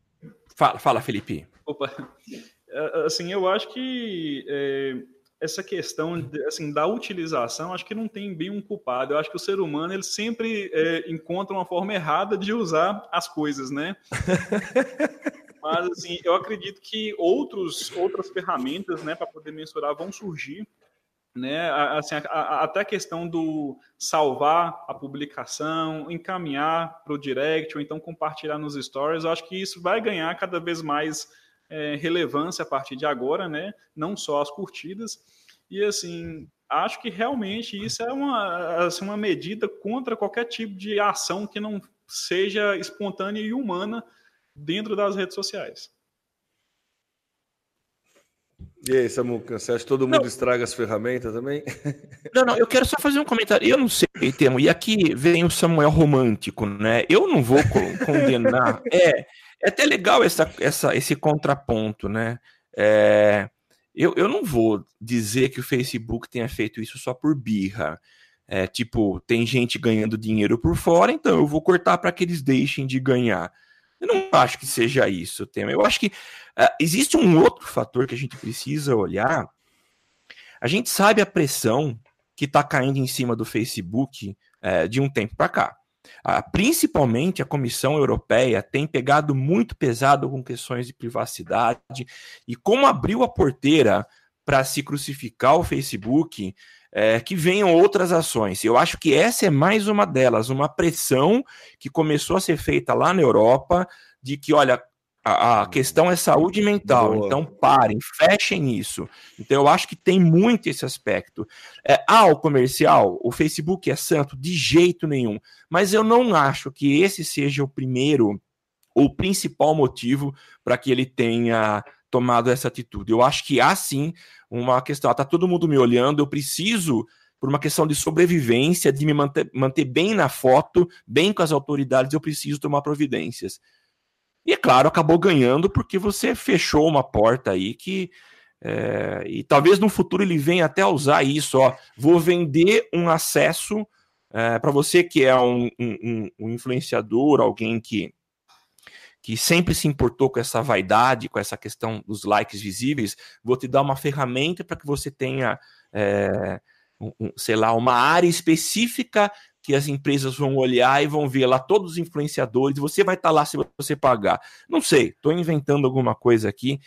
Fala, fala, Felipe. Opa. [LAUGHS] É, assim, eu acho que é, essa questão de, assim, da utilização, acho que não tem bem um culpado. Eu acho que o ser humano ele sempre é, encontra uma forma errada de usar as coisas, né? [LAUGHS] Mas assim, eu acredito que outros, outras ferramentas, né, para poder mensurar vão surgir, né? Assim, a, a, até a questão do salvar a publicação, encaminhar para o direct ou então compartilhar nos stories. Eu acho que isso vai ganhar cada vez mais é, relevância a partir de agora, né? Não só as curtidas. E assim, acho que realmente isso é uma, assim, uma medida contra qualquer tipo de ação que não seja espontânea e humana dentro das redes sociais. E aí, Samuca, você acha que todo mundo não. estraga as ferramentas também? [LAUGHS] Não, não, eu quero só fazer um comentário. Eu não sei, Temo, e aqui vem o Samuel romântico, né? Eu não vou condenar. [LAUGHS] É, é até legal essa, essa, esse contraponto, né? É, eu, eu não vou dizer que o Facebook tenha feito isso só por birra. É, tipo, tem gente ganhando dinheiro por fora, então eu vou cortar para que eles deixem de ganhar. Eu não acho que seja isso o tema. Eu acho que uh, existe um outro fator que a gente precisa olhar. A gente sabe a pressão que está caindo em cima do Facebook uh, de um tempo para cá. Uh, principalmente a Comissão Europeia tem pegado muito pesado com questões de privacidade e como abriu a porteira para se crucificar o Facebook, é, que venham outras ações. Eu acho que essa é mais uma delas, uma pressão que começou a ser feita lá na Europa de que, olha, a, a questão é saúde mental, Boa. então parem, fechem isso. Então eu acho que tem muito esse aspecto. É, ah, o comercial, o Facebook é santo? De jeito nenhum. Mas eu não acho que esse seja o primeiro ou principal motivo para que ele tenha tomado essa atitude. Eu acho que há sim uma questão, está todo mundo me olhando, eu preciso, por uma questão de sobrevivência, de me manter, manter bem na foto, bem com as autoridades, eu preciso tomar providências. E é claro, acabou ganhando porque você fechou uma porta aí que. É, e talvez no futuro ele venha até usar isso, ó. Vou vender um acesso é, para você que é um, um, um influenciador, alguém que que sempre se importou com essa vaidade, com essa questão dos likes visíveis, vou te dar uma ferramenta para que você tenha, é, um, sei lá, uma área específica que as empresas vão olhar e vão ver lá todos os influenciadores, você vai estar tá lá se você pagar. Não sei, estou inventando alguma coisa aqui,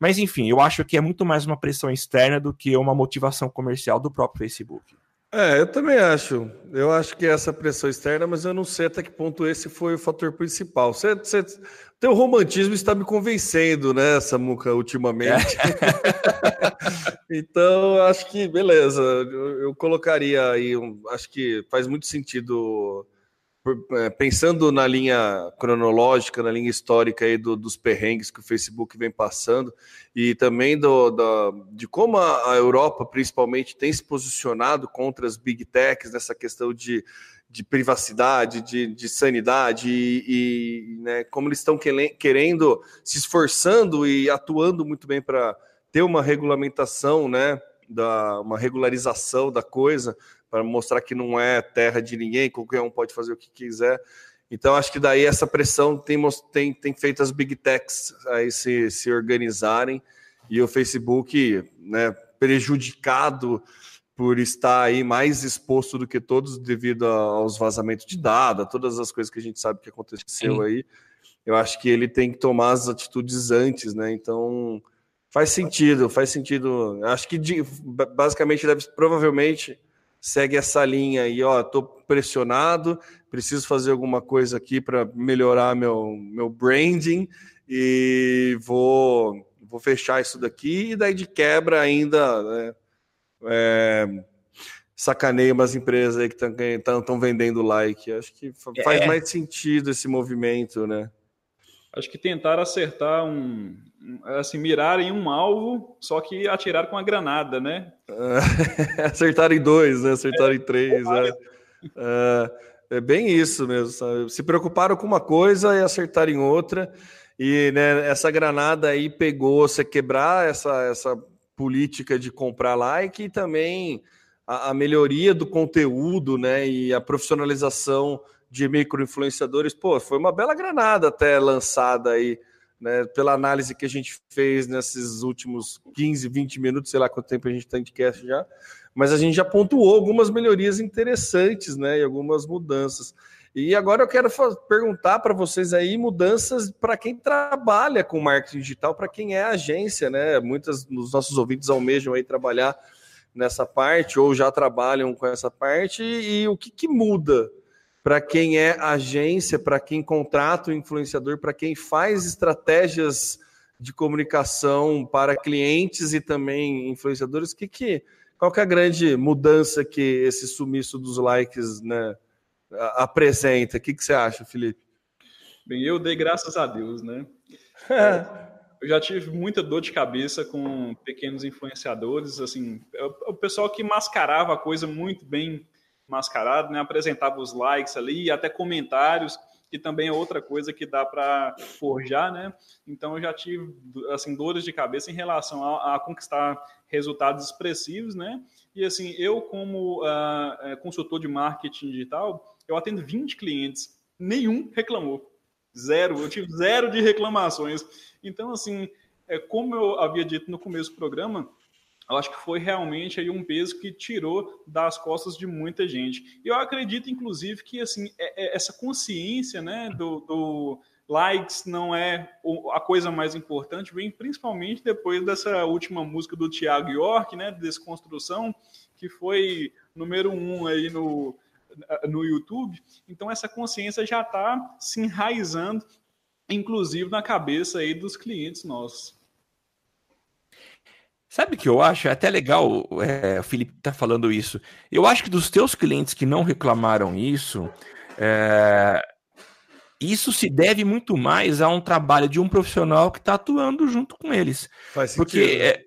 mas enfim, eu acho que é muito mais uma pressão externa do que uma motivação comercial do próprio Facebook. É, eu também acho. Eu acho que é essa pressão externa, mas eu não sei até que ponto esse foi o fator principal. Você, você, teu romantismo está me convencendo, né, Samuca, ultimamente. É. [LAUGHS] então, acho que beleza. Eu, eu colocaria aí, acho que faz muito sentido pensando na linha cronológica, na linha histórica aí do, dos perrengues que o Facebook vem passando e também do, de como a, Europa, principalmente, tem se posicionado contra as big techs nessa questão de, de privacidade, de, de sanidade e, e né, como eles estão querendo, se esforçando e atuando muito bem para ter uma regulamentação, né, da, uma regularização da coisa, para mostrar que não é terra de ninguém, qualquer um pode fazer o que quiser. Então, acho que daí essa pressão tem, tem, tem feito as big techs aí se, se organizarem e o Facebook, né, prejudicado por estar aí mais exposto do que todos devido aos vazamentos de dados, todas as coisas que a gente sabe que aconteceu Sim. aí. Eu acho que ele tem que tomar as atitudes antes, né? Então, faz sentido, faz sentido. Acho que basicamente deve provavelmente segue essa linha aí, ó, tô pressionado, preciso fazer alguma coisa aqui para melhorar meu, meu branding e vou, vou fechar isso daqui e daí de quebra ainda né, é, sacaneia umas empresas aí que estão vendendo like. Acho que faz é. mais sentido esse movimento, né? Acho que tentar acertar um, assim, mirar em um alvo, só que atirar com a granada, né? [LAUGHS] acertar em dois, né? Acertar é, em três. É. é. é. bem isso mesmo, sabe? Se preocuparam com uma coisa e acertaram em outra. E né, essa granada aí pegou você quebrar essa, essa política de comprar like e também a, a melhoria do conteúdo, né? E a profissionalização de micro-influenciadores. Pô, foi uma bela granada até lançada aí né, pela análise que a gente fez nesses últimos 15, 20 minutos, sei lá quanto tempo a gente está em cast já, mas a gente já pontuou algumas melhorias interessantes, né, e algumas mudanças. E agora eu quero perguntar para vocês aí mudanças para quem trabalha com marketing digital, para quem é agência, né? Muitos dos nossos ouvintes almejam aí trabalhar nessa parte ou já trabalham com essa parte e, o que, que muda para quem é agência, para quem contrata o influenciador, para quem faz estratégias de comunicação para clientes e também influenciadores, que, que, qual que é a grande mudança que esse sumiço dos likes né, apresenta? O que, que você acha, Felipe? Bem, eu dei graças a Deus, né? [LAUGHS] É, eu já tive muita dor de cabeça com pequenos influenciadores, assim, o pessoal que mascarava a coisa muito bem mascarado, né? Apresentava os likes ali, até comentários, que também é outra coisa que dá para forjar, né? Então eu já tive assim dores de cabeça em relação a, a conquistar resultados expressivos, né? E assim, eu como uh, consultor de marketing digital, eu atendo 20 clientes, nenhum reclamou. Zero, eu tive zero de reclamações. Então, assim, é, como eu havia dito no começo do programa, eu acho que foi realmente aí um peso que tirou das costas de muita gente. Eu acredito, inclusive, que assim é, é, essa consciência né, do, do, likes não é a coisa mais importante, vem principalmente depois dessa última música do Thiago York, né, Desconstrução, que foi número um aí no, no YouTube. Então essa consciência já está se enraizando, inclusive na cabeça aí dos clientes nossos. Sabe o que eu acho? É até legal é, o Felipe tá falando isso. Eu acho que dos teus clientes que não reclamaram isso, é, isso se deve muito mais a um trabalho de um profissional que está atuando junto com eles. Faz sentido. Porque né? é,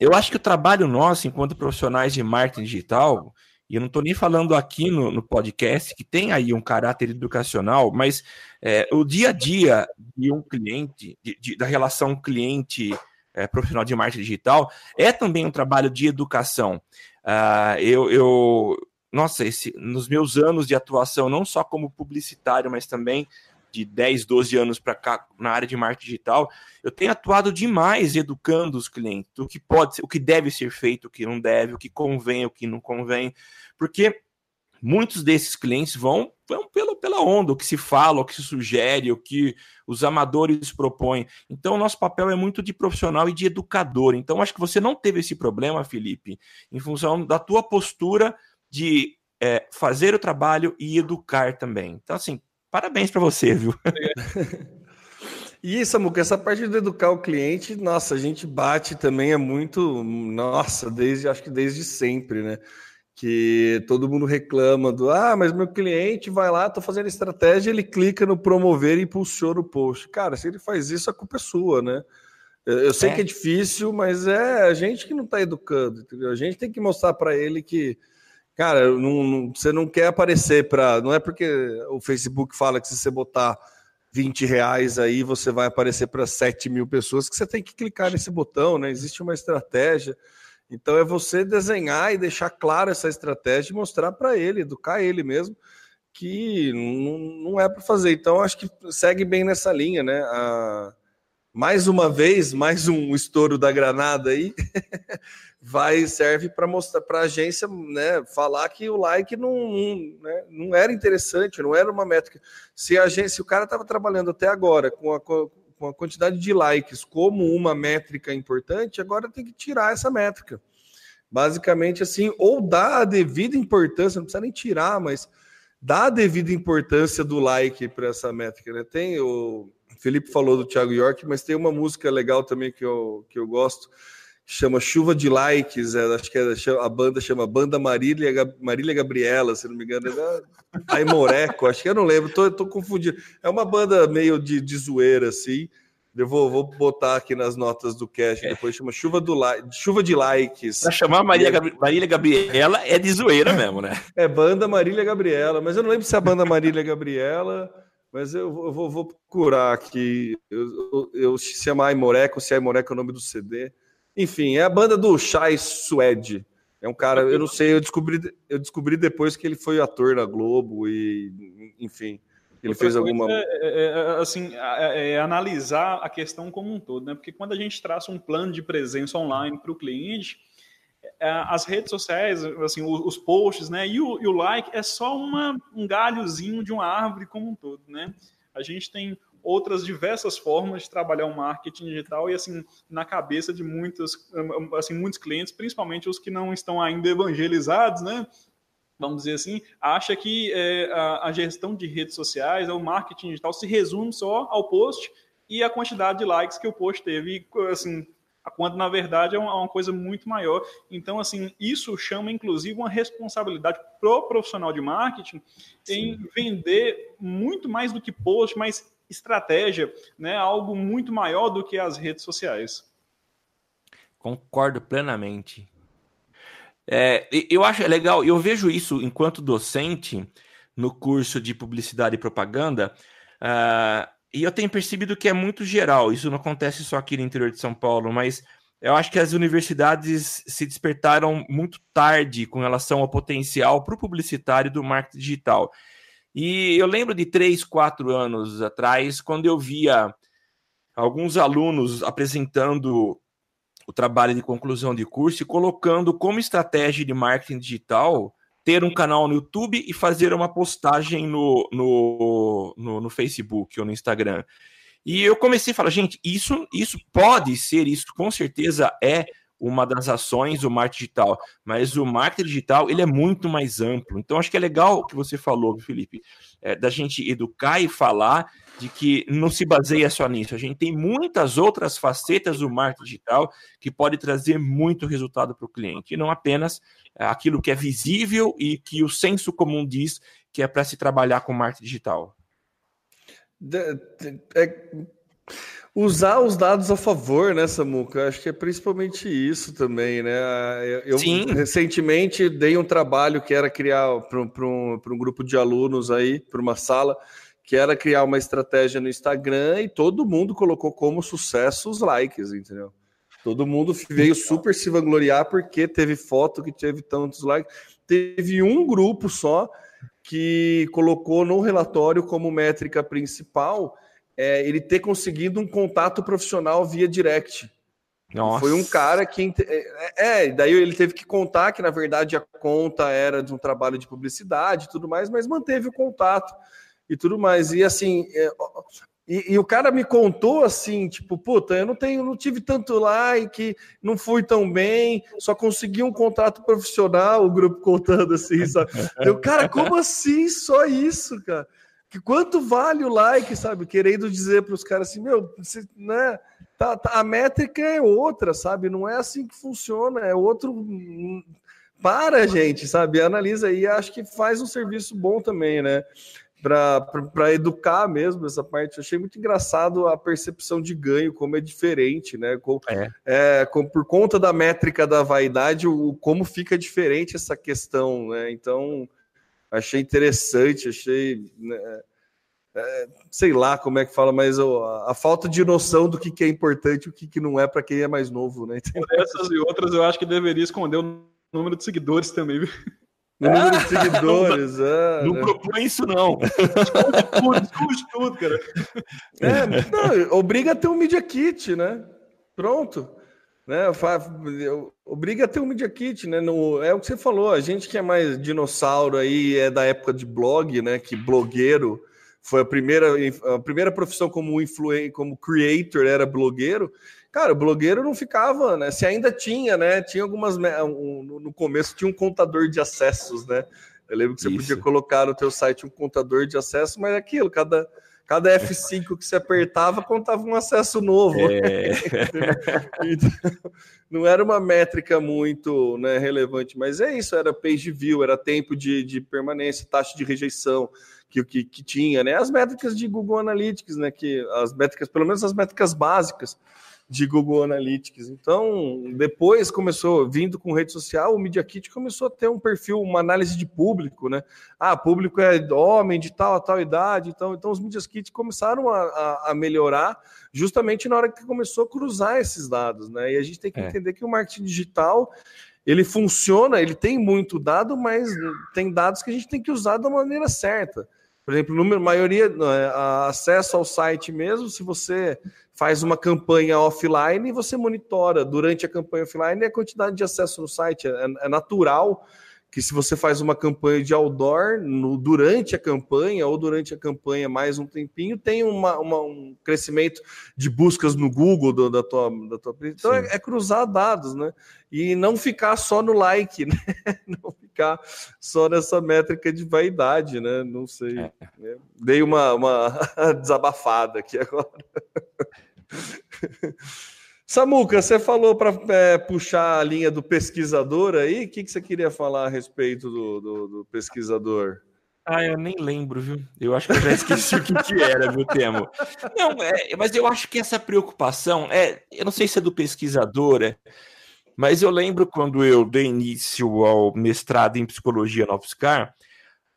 eu acho que o trabalho nosso, enquanto profissionais de marketing digital, e eu não estou nem falando aqui no, no, podcast, que tem aí um caráter educacional, mas é, o dia a dia de um cliente, de, de, da relação cliente é, profissional de marketing digital, é também um trabalho de educação. Uh, eu, eu, nossa, esse, nos meus anos de atuação, não só como publicitário, mas também de 10, 12 anos para cá na área de marketing digital, eu tenho atuado demais educando os clientes, o que pode o que deve ser feito, o que não deve, o que convém, o que não convém, porque muitos desses clientes vão, vão pela, pela onda, o que se fala, o que se sugere, o que os amadores propõem. Então, o nosso papel é muito de profissional e de educador. Então, acho que você não teve esse problema, Felipe, em função da tua postura de é, fazer o trabalho e educar também. Então, assim, Parabéns para você, viu? [LAUGHS] E Samuca, essa parte de educar o cliente, nossa, a gente bate também é muito, nossa, desde acho que desde sempre, né? Que todo mundo reclama do, ah, mas meu cliente vai lá, tô fazendo estratégia, ele clica no promover e impulsiona o post. Cara, se ele faz isso, a culpa é sua, né? Eu sei é. que é difícil, mas é a gente que não está educando, entendeu? A gente tem que mostrar para ele que Cara, não, não, você não quer aparecer para. Não é porque o Facebook fala que se você botar 20 reais aí, você vai aparecer para 7 mil pessoas, que você tem que clicar nesse botão, né? Existe uma estratégia. Então é você desenhar e deixar clara essa estratégia e mostrar para ele, educar ele mesmo, que não, não é para fazer. Então acho que segue bem nessa linha, né? A... Mais uma vez, mais um estouro da granada aí. [LAUGHS] vai serve para mostrar para a agência né, falar que o like não, não, né, não era interessante, não era uma métrica. Se a agência, se o cara estava trabalhando até agora com a, a quantidade de likes como uma métrica importante, agora tem que tirar essa métrica. Basicamente assim, ou dá a devida importância, não precisa nem tirar, mas dá a devida importância do like para essa métrica. Né? Tem o Felipe falou do Thiago York, mas tem uma música legal também que eu, que eu gosto chama Chuva de Likes, é, acho que é, a banda chama Banda Marília, Marília Gabriela, se não me engano, é Aimoreco, acho que eu não lembro, tô, tô confundindo. É uma banda meio de, de zoeira, assim. Eu vou, vou botar aqui nas notas do cast, é. depois chama Chuva, do like, Chuva de Likes. Pra chamar Marília, Gabri Marília Gabriela é de zoeira mesmo, né? É banda Marília Gabriela, mas eu não lembro se é a banda Marília Gabriela, mas eu, eu vou, vou, procurar aqui. Eu, eu, eu se é Aimoreco, se é Aimoreco é o nome do CD. Enfim, é a banda do Chai Suede. É um cara, eu não sei, eu descobri, eu descobri depois que ele foi ator na Globo e, enfim, ele Outra fez alguma. É, é, é, assim, é, é, analisar a questão como um todo, né? Porque quando a gente traça um plano de presença online para o cliente, é, as redes sociais, assim, os, posts, né? E o, e o like é só uma, um galhozinho de uma árvore como um todo, né? A gente tem outras diversas formas de trabalhar o marketing digital e assim na cabeça de muitos assim muitos clientes, principalmente os que não estão ainda evangelizados, né? Vamos dizer assim, acha que é, a, a, gestão de redes sociais, o marketing digital se resume só ao post e a quantidade de likes que o post teve, assim, quando na verdade é uma, uma, coisa muito maior. Então, assim, isso chama inclusive uma responsabilidade pro profissional de marketing Sim. em vender muito mais do que post, mas estratégia, né? Algo muito maior do que as redes sociais. Concordo plenamente. É, eu acho legal, eu vejo isso enquanto docente no curso de publicidade e propaganda, uh, e eu tenho percebido que é muito geral, isso não acontece só aqui no interior de São Paulo, mas eu acho que as universidades se despertaram muito tarde com relação ao potencial para o publicitário do marketing digital. E eu lembro de três, quatro anos atrás, quando eu via alguns alunos apresentando o trabalho de conclusão de curso e colocando como estratégia de marketing digital ter um canal no YouTube e fazer uma postagem no, no, no, no Facebook ou no Instagram. E eu comecei a falar, gente, isso, isso pode ser, isso com certeza é uma das ações do marketing digital, mas o marketing digital ele é muito mais amplo. Então acho que é legal o que você falou, Felipe, é, da gente educar e falar de que não se baseia só nisso. A gente tem muitas outras facetas do marketing digital que pode trazer muito resultado para o cliente, e não apenas é, aquilo que é visível e que o senso comum diz que é para se trabalhar com marketing digital. É, usar os dados a favor, né, Samuca? Acho que é principalmente isso também, né? Eu Sim. recentemente dei um trabalho que era criar para um, um grupo de alunos aí, para uma sala, que era criar uma estratégia no Instagram e todo mundo colocou como sucesso os likes, entendeu? Todo mundo veio super se vangloriar porque teve foto que teve tantos likes. Teve um grupo só que colocou no relatório como métrica principal é, ele ter conseguido um contato profissional via direct. Nossa. Foi um cara que. É, é, daí ele teve que contar que, na verdade, a conta era de um trabalho de publicidade e tudo mais, mas manteve o contato e tudo mais. E assim. É, e, e, o cara me contou assim, tipo, puta, eu não tenho, não tive tanto like, não fui tão bem, só consegui um contrato profissional, o grupo contando assim, sabe? Eu, cara, como assim? Só isso, cara? Que quanto vale o like, sabe? Querendo dizer para os caras assim, meu, você, né? Tá, tá, a métrica é outra, sabe? Não é assim que funciona, é outro. Para, gente, sabe? Analisa aí, acho que faz um serviço bom também, né? Para educar mesmo essa parte. Eu achei muito engraçado a percepção de ganho, como é diferente, né? Com, é. É, com, por conta da métrica da vaidade, o, como fica diferente essa questão, né? Então achei interessante, achei. Né, é, sei lá como é que fala, mas a, a, falta de noção do que, que é importante e o que, que não é para quem é mais novo, né? Essas e outras, eu acho que deveria esconder o número de seguidores também, viu? No número de [LAUGHS] seguidores, é, não, é, não propõe isso, não. [LAUGHS] Esconde tudo, tudo, cara. É, não, obriga a ter um Media Kit, né? Pronto né? Obriga a ter um Media Kit, né? No, é o que você falou, a gente que é mais dinossauro aí é da época de blog, né? Que blogueiro foi a primeira, a primeira profissão como influencer, como creator era blogueiro. Cara, o blogueiro não ficava, né? Se ainda tinha, né? Tinha algumas. Um, no começo tinha um contador de acessos, né? Eu lembro que você Isso. podia colocar no teu site um contador de acesso, mas é aquilo, cada Cada F5 que você apertava contava um acesso novo. É. [LAUGHS] então, não era uma métrica muito né, relevante, mas é isso, era page view, era tempo de, de permanência, taxa de rejeição que, que, que tinha, né? As métricas de Google Analytics, né? Que as métricas, pelo menos as métricas básicas de Google Analytics. Então, depois começou, vindo com rede social, o Media Kit começou a ter um perfil, uma análise de público, né? Ah, público é homem de tal a tal idade, então, então os Media Kits começaram a, a, a, melhorar justamente na hora que começou a cruzar esses dados, né? E a gente tem que é. entender que o marketing digital ele funciona, ele tem muito dado, mas tem dados que a gente tem que usar da maneira certa. Por exemplo, número, maioria, é, acesso ao site mesmo, se você faz uma campanha offline, você monitora durante a campanha offline a quantidade de acesso no site. É, é natural que se você faz uma campanha de outdoor no, durante a campanha ou durante a campanha mais um tempinho, tem uma, uma, um crescimento de buscas no Google do, da, tua, da tua. Então é, é, cruzar dados, né? E não ficar só no like, [LAUGHS] né? Não ficar só nessa métrica de vaidade, né? Não sei. É. Né? Dei uma, uma [LAUGHS] desabafada aqui agora. [LAUGHS] Samuca, você falou para é, puxar a linha do pesquisador aí. O que, que você queria falar a respeito do, do, do, pesquisador? Ah, eu nem lembro, viu? Eu acho que eu já esqueci o que, que era, viu, Temo? Não, é, mas eu acho que essa preocupação é. Eu não sei se é do pesquisador, é, mas eu lembro quando eu dei início ao mestrado em psicologia na UFSCar,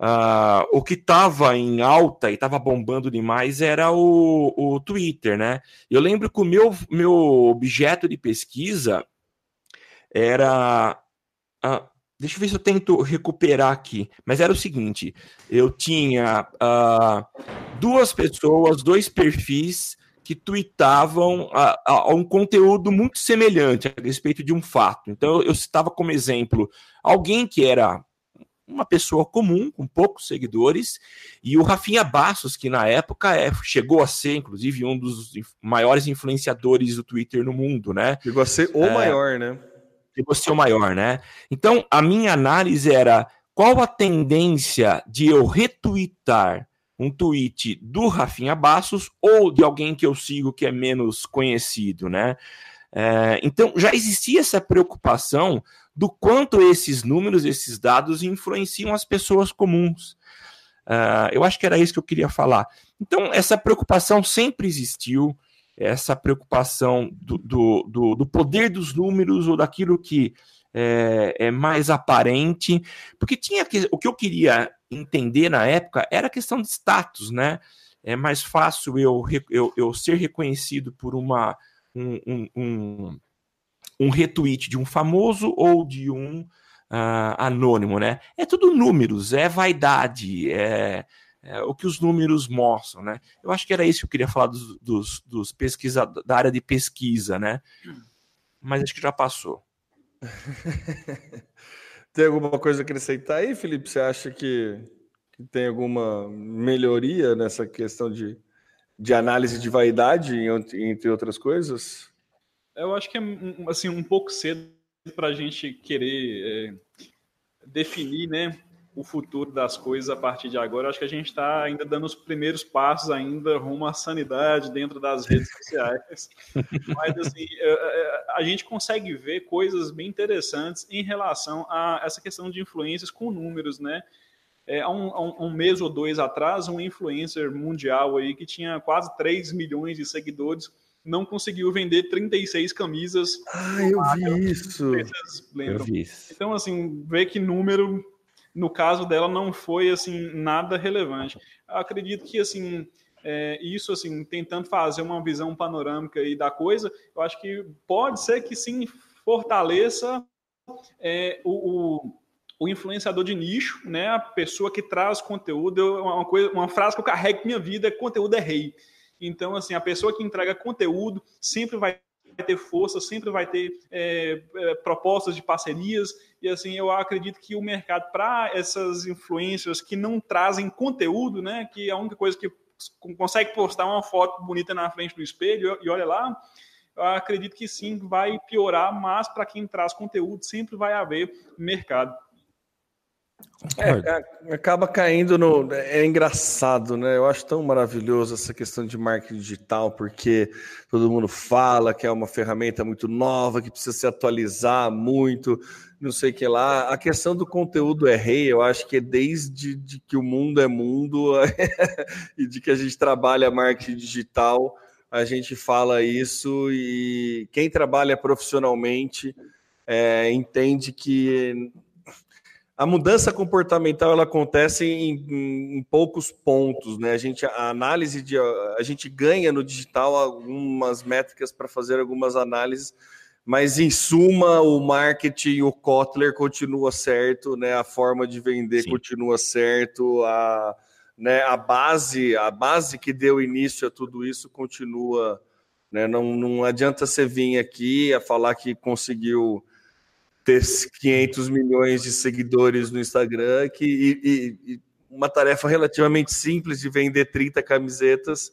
Uh, o que estava em alta e estava bombando demais era o, o Twitter, né? Eu lembro que o meu, meu objeto de pesquisa era. Uh, deixa eu ver se eu tento recuperar aqui. Mas era o seguinte: eu tinha uh, duas pessoas, dois perfis que tweetavam a, a, um conteúdo muito semelhante a respeito de um fato. Então eu citava como exemplo alguém que era uma pessoa comum, com poucos seguidores, e o Rafinha Bassos, que na época é, chegou a ser, inclusive, um dos maiores influenciadores do Twitter no mundo, né? Chegou a ser o é, maior, né? Chegou a ser o maior, né? Então, a minha análise era qual a tendência de eu retweetar um tweet do Rafinha Bassos ou de alguém que eu sigo que é menos conhecido, né? É, então, já existia essa preocupação do quanto esses números, esses dados influenciam as pessoas comuns. Uh, eu acho que era isso que eu queria falar. Então, essa preocupação sempre existiu, essa preocupação do, do, do, poder dos números ou daquilo que é, é, mais aparente, porque tinha que, o que eu queria entender na época era a questão de status, né? É mais fácil eu, eu, eu ser reconhecido por uma um, um, um um retweet de um famoso ou de um uh, anônimo, né? É tudo números, é vaidade, é, é, o que os números mostram, né? Eu acho que era isso que eu queria falar dos, dos, dos pesquisadores, da área de pesquisa, né? Mas acho que já passou. [LAUGHS] tem alguma coisa a acrescentar aí, Felipe? Você acha que, que tem alguma melhoria nessa questão de, de análise de vaidade, entre outras coisas? Eu acho que é assim um pouco cedo para a gente querer é, definir, né, o futuro das coisas a partir de agora. Eu acho que a gente está ainda dando os primeiros passos ainda rumo à sanidade dentro das redes sociais. [LAUGHS] Mas assim, é, é, a gente consegue ver coisas bem interessantes em relação a essa questão de influências com números, né? É, há, um, há, um, mês ou dois atrás, um influencer mundial aí que tinha quase 3 milhões de seguidores não conseguiu vender 36 camisas. Ah, eu vi isso. Eu vi isso. Então, assim, ver que número, no caso dela, não foi, assim, nada relevante. Eu acredito que, assim, é, isso, assim, tentando fazer uma visão panorâmica aí da coisa, eu acho que pode ser que, sim, fortaleça é, o, o, o, influenciador de nicho, né? A pessoa que traz conteúdo. Uma, coisa, uma frase que eu carrego minha vida é conteúdo é rei. Então, assim, a pessoa que entrega conteúdo sempre vai ter força, sempre vai ter é, é, propostas de parcerias. E assim, eu acredito que o mercado, para essas influências que não trazem conteúdo, né? Que a única coisa que consegue postar uma foto bonita na frente do espelho e olha lá, eu acredito que sim, vai piorar, mas para quem traz conteúdo, sempre vai haver mercado. É, acaba caindo no. É engraçado, né? Eu acho tão maravilhoso essa questão de marketing digital, porque todo mundo fala que é uma ferramenta muito nova, que precisa se atualizar muito, não sei o que lá. A questão do conteúdo é rei, eu acho que é desde de que o mundo é mundo [LAUGHS] e de que a gente trabalha marketing digital, a gente fala isso e quem trabalha profissionalmente é, entende que a mudança comportamental ela acontece em, em, em, poucos pontos, né? A gente a análise de a gente ganha no digital algumas métricas para fazer algumas análises, mas em suma o marketing, o Kotler continua certo, né? A forma de vender Sim. continua certo, a né, a base, a base que deu início a tudo isso continua, né? Não, não adianta você vir aqui a falar que conseguiu ter 500 milhões de seguidores no Instagram que, e, e, uma tarefa relativamente simples de vender 30 camisetas,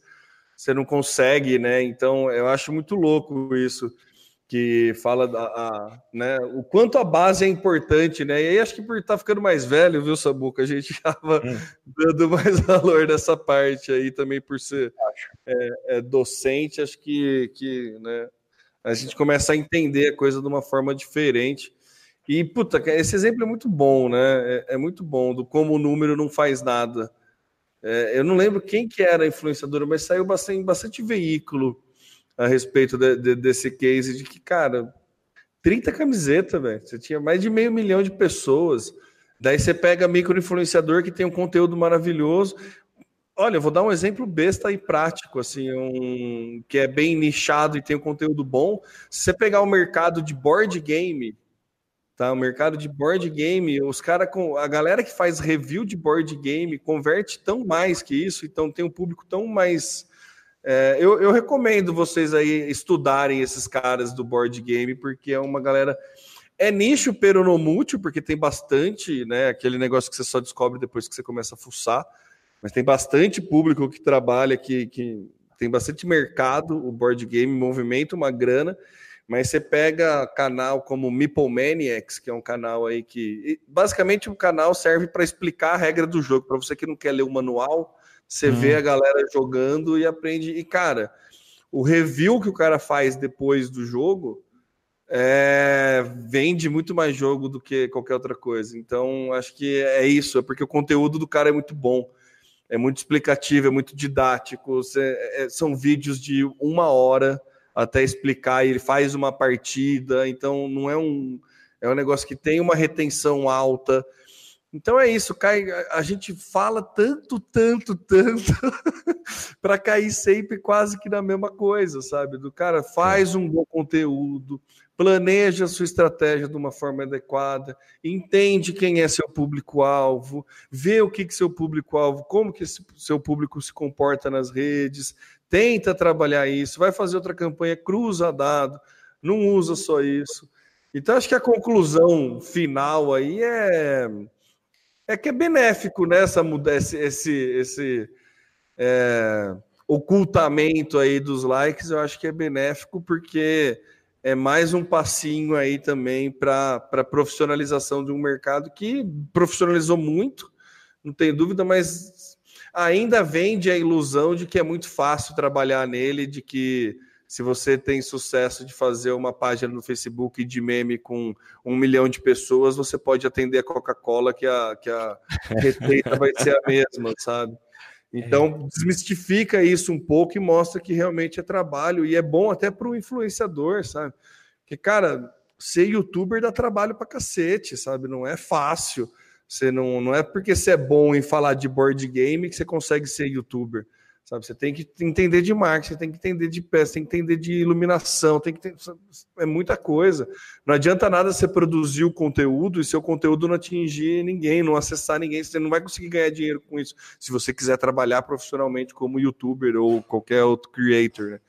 você não consegue, né? Então, eu acho muito louco isso, que fala da, a, né, o quanto a base é importante, né? E aí acho que por estar tá ficando mais velho, viu, Sabuca, a gente [LAUGHS] acaba hum. dando mais [LAUGHS] valor nessa parte aí também por ser é, é, docente, acho que, que né, a gente começa a entender a coisa de uma forma diferente. E, puta, esse exemplo é muito bom, né? É, é muito bom do como o número não faz nada. É, eu não lembro quem que era a influenciadora, mas saiu bastante, bastante veículo a respeito de, de, desse case de que, cara, 30 camisetas, velho. Você tinha mais de meio milhão de pessoas. Daí você pega micro-influenciador que tem um conteúdo maravilhoso. Olha, eu vou dar um exemplo besta e prático, assim, um que é bem nichado e tem um conteúdo bom. Se você pegar o mercado de board game, tá? O mercado de board game, os caras com a galera que faz review de board game converte tão mais que isso, então tem um público tão mais. É, eu, eu recomendo vocês aí estudarem esses caras do board game, porque é uma galera. É nicho peronomútil, porque tem bastante, né? Aquele negócio que você só descobre depois que você começa a fuçar mas tem bastante público que trabalha, que, que tem bastante mercado, o board game movimenta uma grana, mas você pega canal como Meeple Maniacs, que é um canal aí que basicamente o canal serve para explicar a regra do jogo, para você que não quer ler o manual, você hum. vê a galera jogando e aprende. E cara, o review que o cara faz depois do jogo é, vende muito mais jogo do que qualquer outra coisa. Então, acho que é isso, é porque o conteúdo do cara é muito bom é muito explicativo, é muito didático. É, é, são vídeos de uma hora até explicar. Ele faz uma partida, então não é um é um negócio que tem uma retenção alta. Então é isso, cai, a gente fala tanto, tanto, tanto [LAUGHS] para cair sempre quase que na mesma coisa, sabe? Do cara faz um bom conteúdo, planeja a sua estratégia de uma forma adequada, entende quem é seu público-alvo, vê o que que seu público-alvo, como que esse, seu público se comporta nas redes, tenta trabalhar isso, vai fazer outra campanha, cruza dado, não usa só isso. Então acho que a conclusão final aí é é que é benéfico nessa né, esse esse, esse é, ocultamento aí dos likes, eu acho que é benéfico porque é mais um passinho aí também para a profissionalização de um mercado que profissionalizou muito, não tem dúvida, mas ainda vende a ilusão de que é muito fácil trabalhar nele, de que se você tem sucesso de fazer uma página no Facebook de meme com um milhão de pessoas, você pode atender a Coca-Cola, que a, que a [LAUGHS] receita vai ser a mesma, sabe? Então, é. desmistifica isso um pouco e mostra que realmente é trabalho e é bom até para o influenciador, sabe? Porque, cara, ser youtuber dá trabalho para cacete, sabe? Não é fácil. Você não, não é porque você é bom em falar de board game que você consegue ser youtuber. Sabe, você tem que entender de marketing, tem que entender de peça, tem que entender de iluminação, tem que ter, é muita coisa. Não adianta nada você produzir o conteúdo e seu conteúdo não atingir ninguém, não acessar ninguém, você não vai conseguir ganhar dinheiro com isso. Se você quiser trabalhar profissionalmente como youtuber ou qualquer outro creator, né?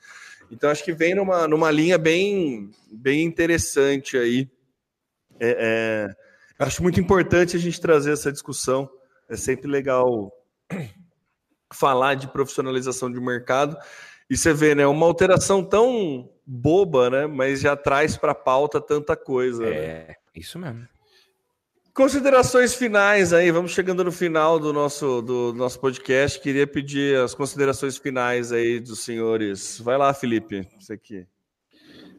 Então acho que vem numa, numa linha bem, bem interessante aí. É, é, acho muito importante a gente trazer essa discussão. É sempre legal falar de profissionalização de mercado. E você vê, né, uma alteração tão boba, né, mas já traz para a pauta tanta coisa. Né? É, né? isso mesmo. Considerações finais aí, vamos chegando no final do nosso, do nosso podcast. Queria pedir as considerações finais aí dos senhores. Vai lá, Felipe, você aqui.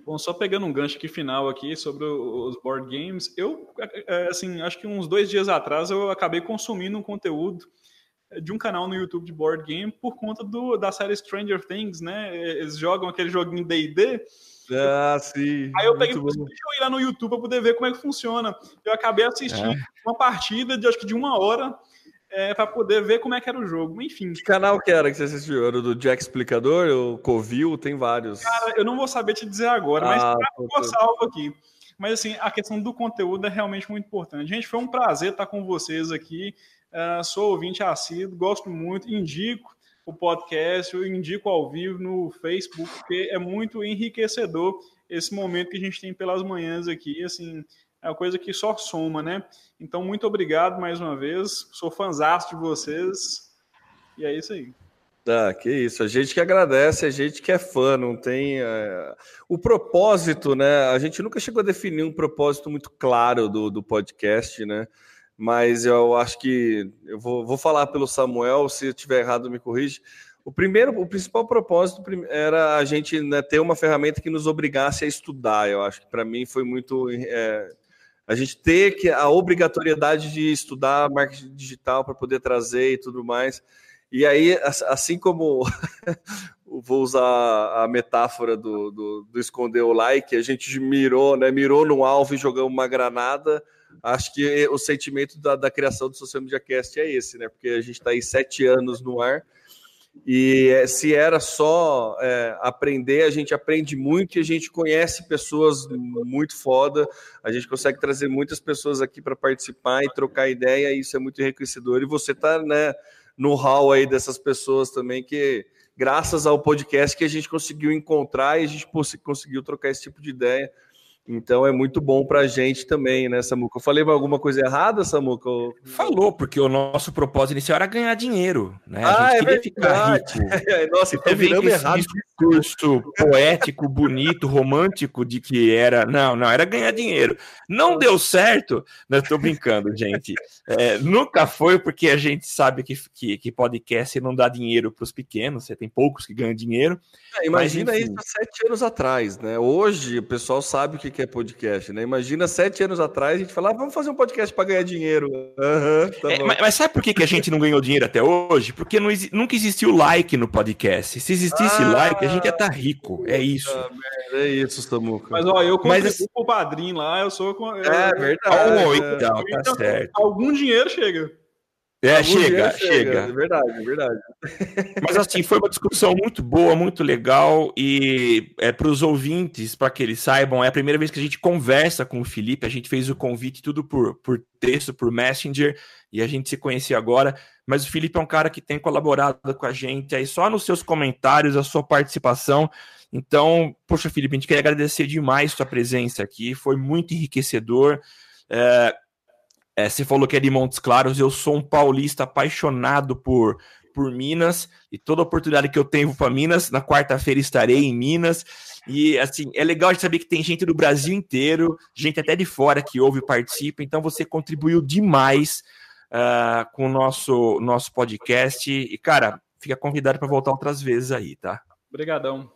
Bom, só pegando um gancho aqui final aqui sobre os board games, eu, é, assim, acho que uns dois dias atrás eu acabei consumindo um conteúdo de um canal no YouTube de board game por conta do, da série Stranger Things, né? Eles jogam aquele joguinho D&D. Ah, sim. Aí eu peguei, eu ir lá no YouTube para poder ver como é que funciona. Eu acabei assistindo é. uma partida de acho que de uma hora é, para poder ver como é que era o jogo. Enfim. Que canal que era que você assistiu? Era do Jack Explicador? O Covil? Tem vários. Cara, eu não vou saber te dizer agora, mas ah, salvo aqui. Mas assim, a questão do conteúdo é realmente muito importante. Gente, foi um prazer estar com vocês aqui. Uh, sou ouvinte assíduo, gosto muito, indico o podcast, eu indico ao vivo no Facebook, porque é muito enriquecedor esse momento que a gente tem pelas manhãs aqui, assim, é uma coisa que só soma, né? Então, muito obrigado mais uma vez, sou fãzão de vocês, e é isso aí. Ah, que isso, a gente que agradece, a gente que é fã, não tem. É... O propósito, né? A gente nunca chegou a definir um propósito muito claro do, do podcast, né? mas eu acho que eu vou, vou falar pelo Samuel, se eu tiver errado, me corrige. O primeiro, o principal propósito era a gente né, ter uma ferramenta que nos obrigasse a estudar. Eu acho que para mim foi muito é, a gente ter que a obrigatoriedade de estudar marketing digital para poder trazer e tudo mais. E aí, assim como [LAUGHS] vou usar a metáfora do, do, do, esconder o like, a gente mirou, né? Mirou no alvo e jogamos uma granada. Acho que o sentimento da, da criação do Social Media Cast é esse, né? Porque a gente está aí sete anos no ar. E é, se era só é, aprender, a gente aprende muito e a gente conhece pessoas muito foda. A gente consegue trazer muitas pessoas aqui para participar e trocar ideia, e isso é muito enriquecedor. E você está né, no hall aí dessas pessoas também que, graças ao podcast, que a gente conseguiu encontrar e a gente conseguiu trocar esse tipo de ideia. Então é muito bom para a gente também, né, Samuca? Eu falei alguma coisa errada, Samuca? Falou, porque o nosso propósito inicial era ganhar dinheiro, né? A ah, gente é queria verdade. ficar rico. [LAUGHS] Nossa, então viramos errado discurso poético, bonito, romântico de que era. Não, não, era ganhar dinheiro. Não deu certo. Não estou brincando, gente. É, nunca foi porque a gente sabe que, que, que podcast não dá dinheiro para os pequenos, você tem poucos que ganham dinheiro. É, imagina mas, isso há sete anos atrás, né? Hoje o pessoal sabe o que é podcast, né? Imagina sete anos atrás a gente falava, ah, vamos fazer um podcast para ganhar dinheiro. Uhum, tá é, mas, mas, sabe por que, que a gente não ganhou dinheiro até hoje? Porque não, nunca existiu like no podcast. Se existisse ah, like, a gente ia estar tá rico. É isso. É isso, Samuca. Mas ó, eu contribuo Mas, o padrinho lá, eu sou. Eu, é verdade. Oh, então, tá então, certo. Algum dinheiro chega. É, chega, chega, chega. É verdade, é verdade. [LAUGHS] Mas assim, foi uma discussão muito boa, muito legal. E é, para os ouvintes, para que eles saibam, é a primeira vez que a gente conversa com o Felipe. A gente fez o convite tudo por, por texto, por Messenger, e a gente se conhecia agora. Mas o Felipe é um cara que tem colaborado com a gente aí só nos seus comentários, a sua participação. Então, poxa, Felipe, a gente quer agradecer demais sua presença aqui. Foi muito enriquecedor. É, é, você falou que é de Montes Claros, eu sou um paulista apaixonado por, por Minas e toda oportunidade que eu tenho para Minas, na quarta-feira estarei em Minas. E assim, é legal de saber que tem gente do Brasil inteiro, gente até de fora que ouve e participa, então você contribuiu demais uh, com o nosso, nosso podcast. E, cara, fica convidado para voltar outras vezes aí, tá? Obrigadão.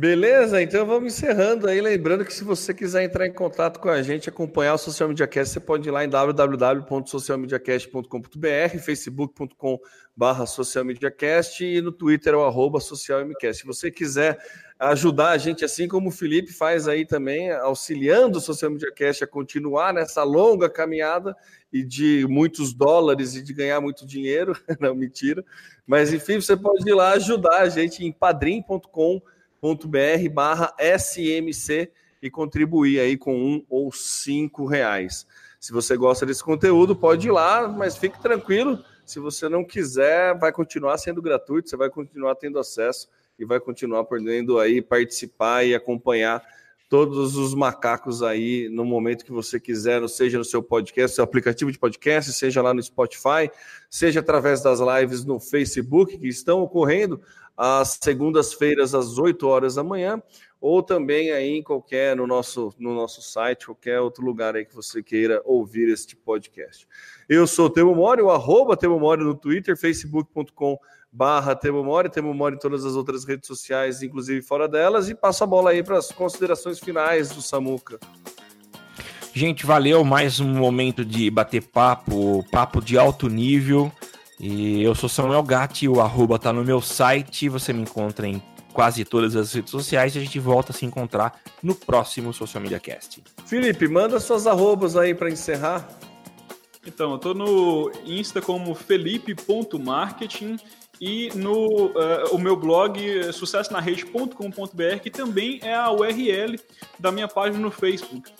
Beleza, então vamos encerrando aí. Lembrando que se você quiser entrar em contato com a gente, acompanhar o Social Media Cast, você pode ir lá em www.socialmediacast.com.br, facebook.com.br socialmediacast e no Twitter é o arroba socialmcast. Se você quiser ajudar a gente, assim como o Felipe faz aí também, auxiliando o Social Media Cast a continuar nessa longa caminhada e de muitos dólares e de ganhar muito dinheiro, [LAUGHS] não, mentira. Mas enfim, você pode ir lá ajudar a gente em padrim.com.br br barra SMC e contribuir aí com um ou cinco reais. Se você gosta desse conteúdo, pode ir lá, mas fique tranquilo. Se você não quiser, vai continuar sendo gratuito, você vai continuar tendo acesso e vai continuar podendo aí participar e acompanhar todos os macacos aí no momento que você quiser, seja no seu podcast, seu aplicativo de podcast, seja lá no Spotify, seja através das lives no Facebook que estão ocorrendo às segundas-feiras às 8 horas da manhã, ou também aí em qualquer no nosso no nosso site, qualquer outro lugar aí que você queira ouvir este podcast. Eu sou o Temo Mori, o arroba Temo Mori no Twitter, facebook.com barra Temo Mori, Temo Mori em todas as outras redes sociais, inclusive fora delas, e passo a bola aí para as considerações finais do Samuca. Gente, valeu mais um momento de bater papo, papo de alto nível. E eu sou Samuel Gatti, o arroba tá no meu site, você me encontra em quase todas as redes sociais e a gente volta a se encontrar no próximo Social Media Cast. Felipe, manda suas arrobas aí para encerrar. Então, eu tô no Insta como felipe.marketing e no uh, o meu blog sucessonarrede.com.br, que também é a URL da minha página no Facebook.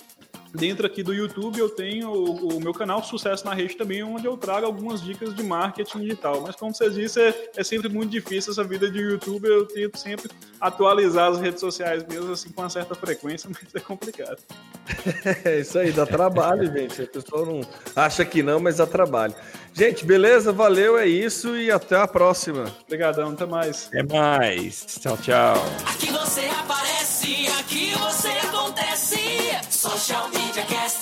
Dentro aqui do YouTube eu tenho o, o, meu canal Sucesso na Rede também, onde eu trago algumas dicas de marketing digital. Mas como vocês disse, é, é sempre muito difícil essa vida de YouTube. Eu tento sempre atualizar as redes sociais mesmo assim com uma certa frequência, [LAUGHS] mas é complicado. É isso aí, dá trabalho, [LAUGHS] gente. A pessoa não acha que não, mas dá trabalho. Gente, beleza? Valeu, é isso e até a próxima. Obrigadão, até mais. Até mais. Tchau, tchau. Aqui você aparece, aqui você acontece. Social Media Cast.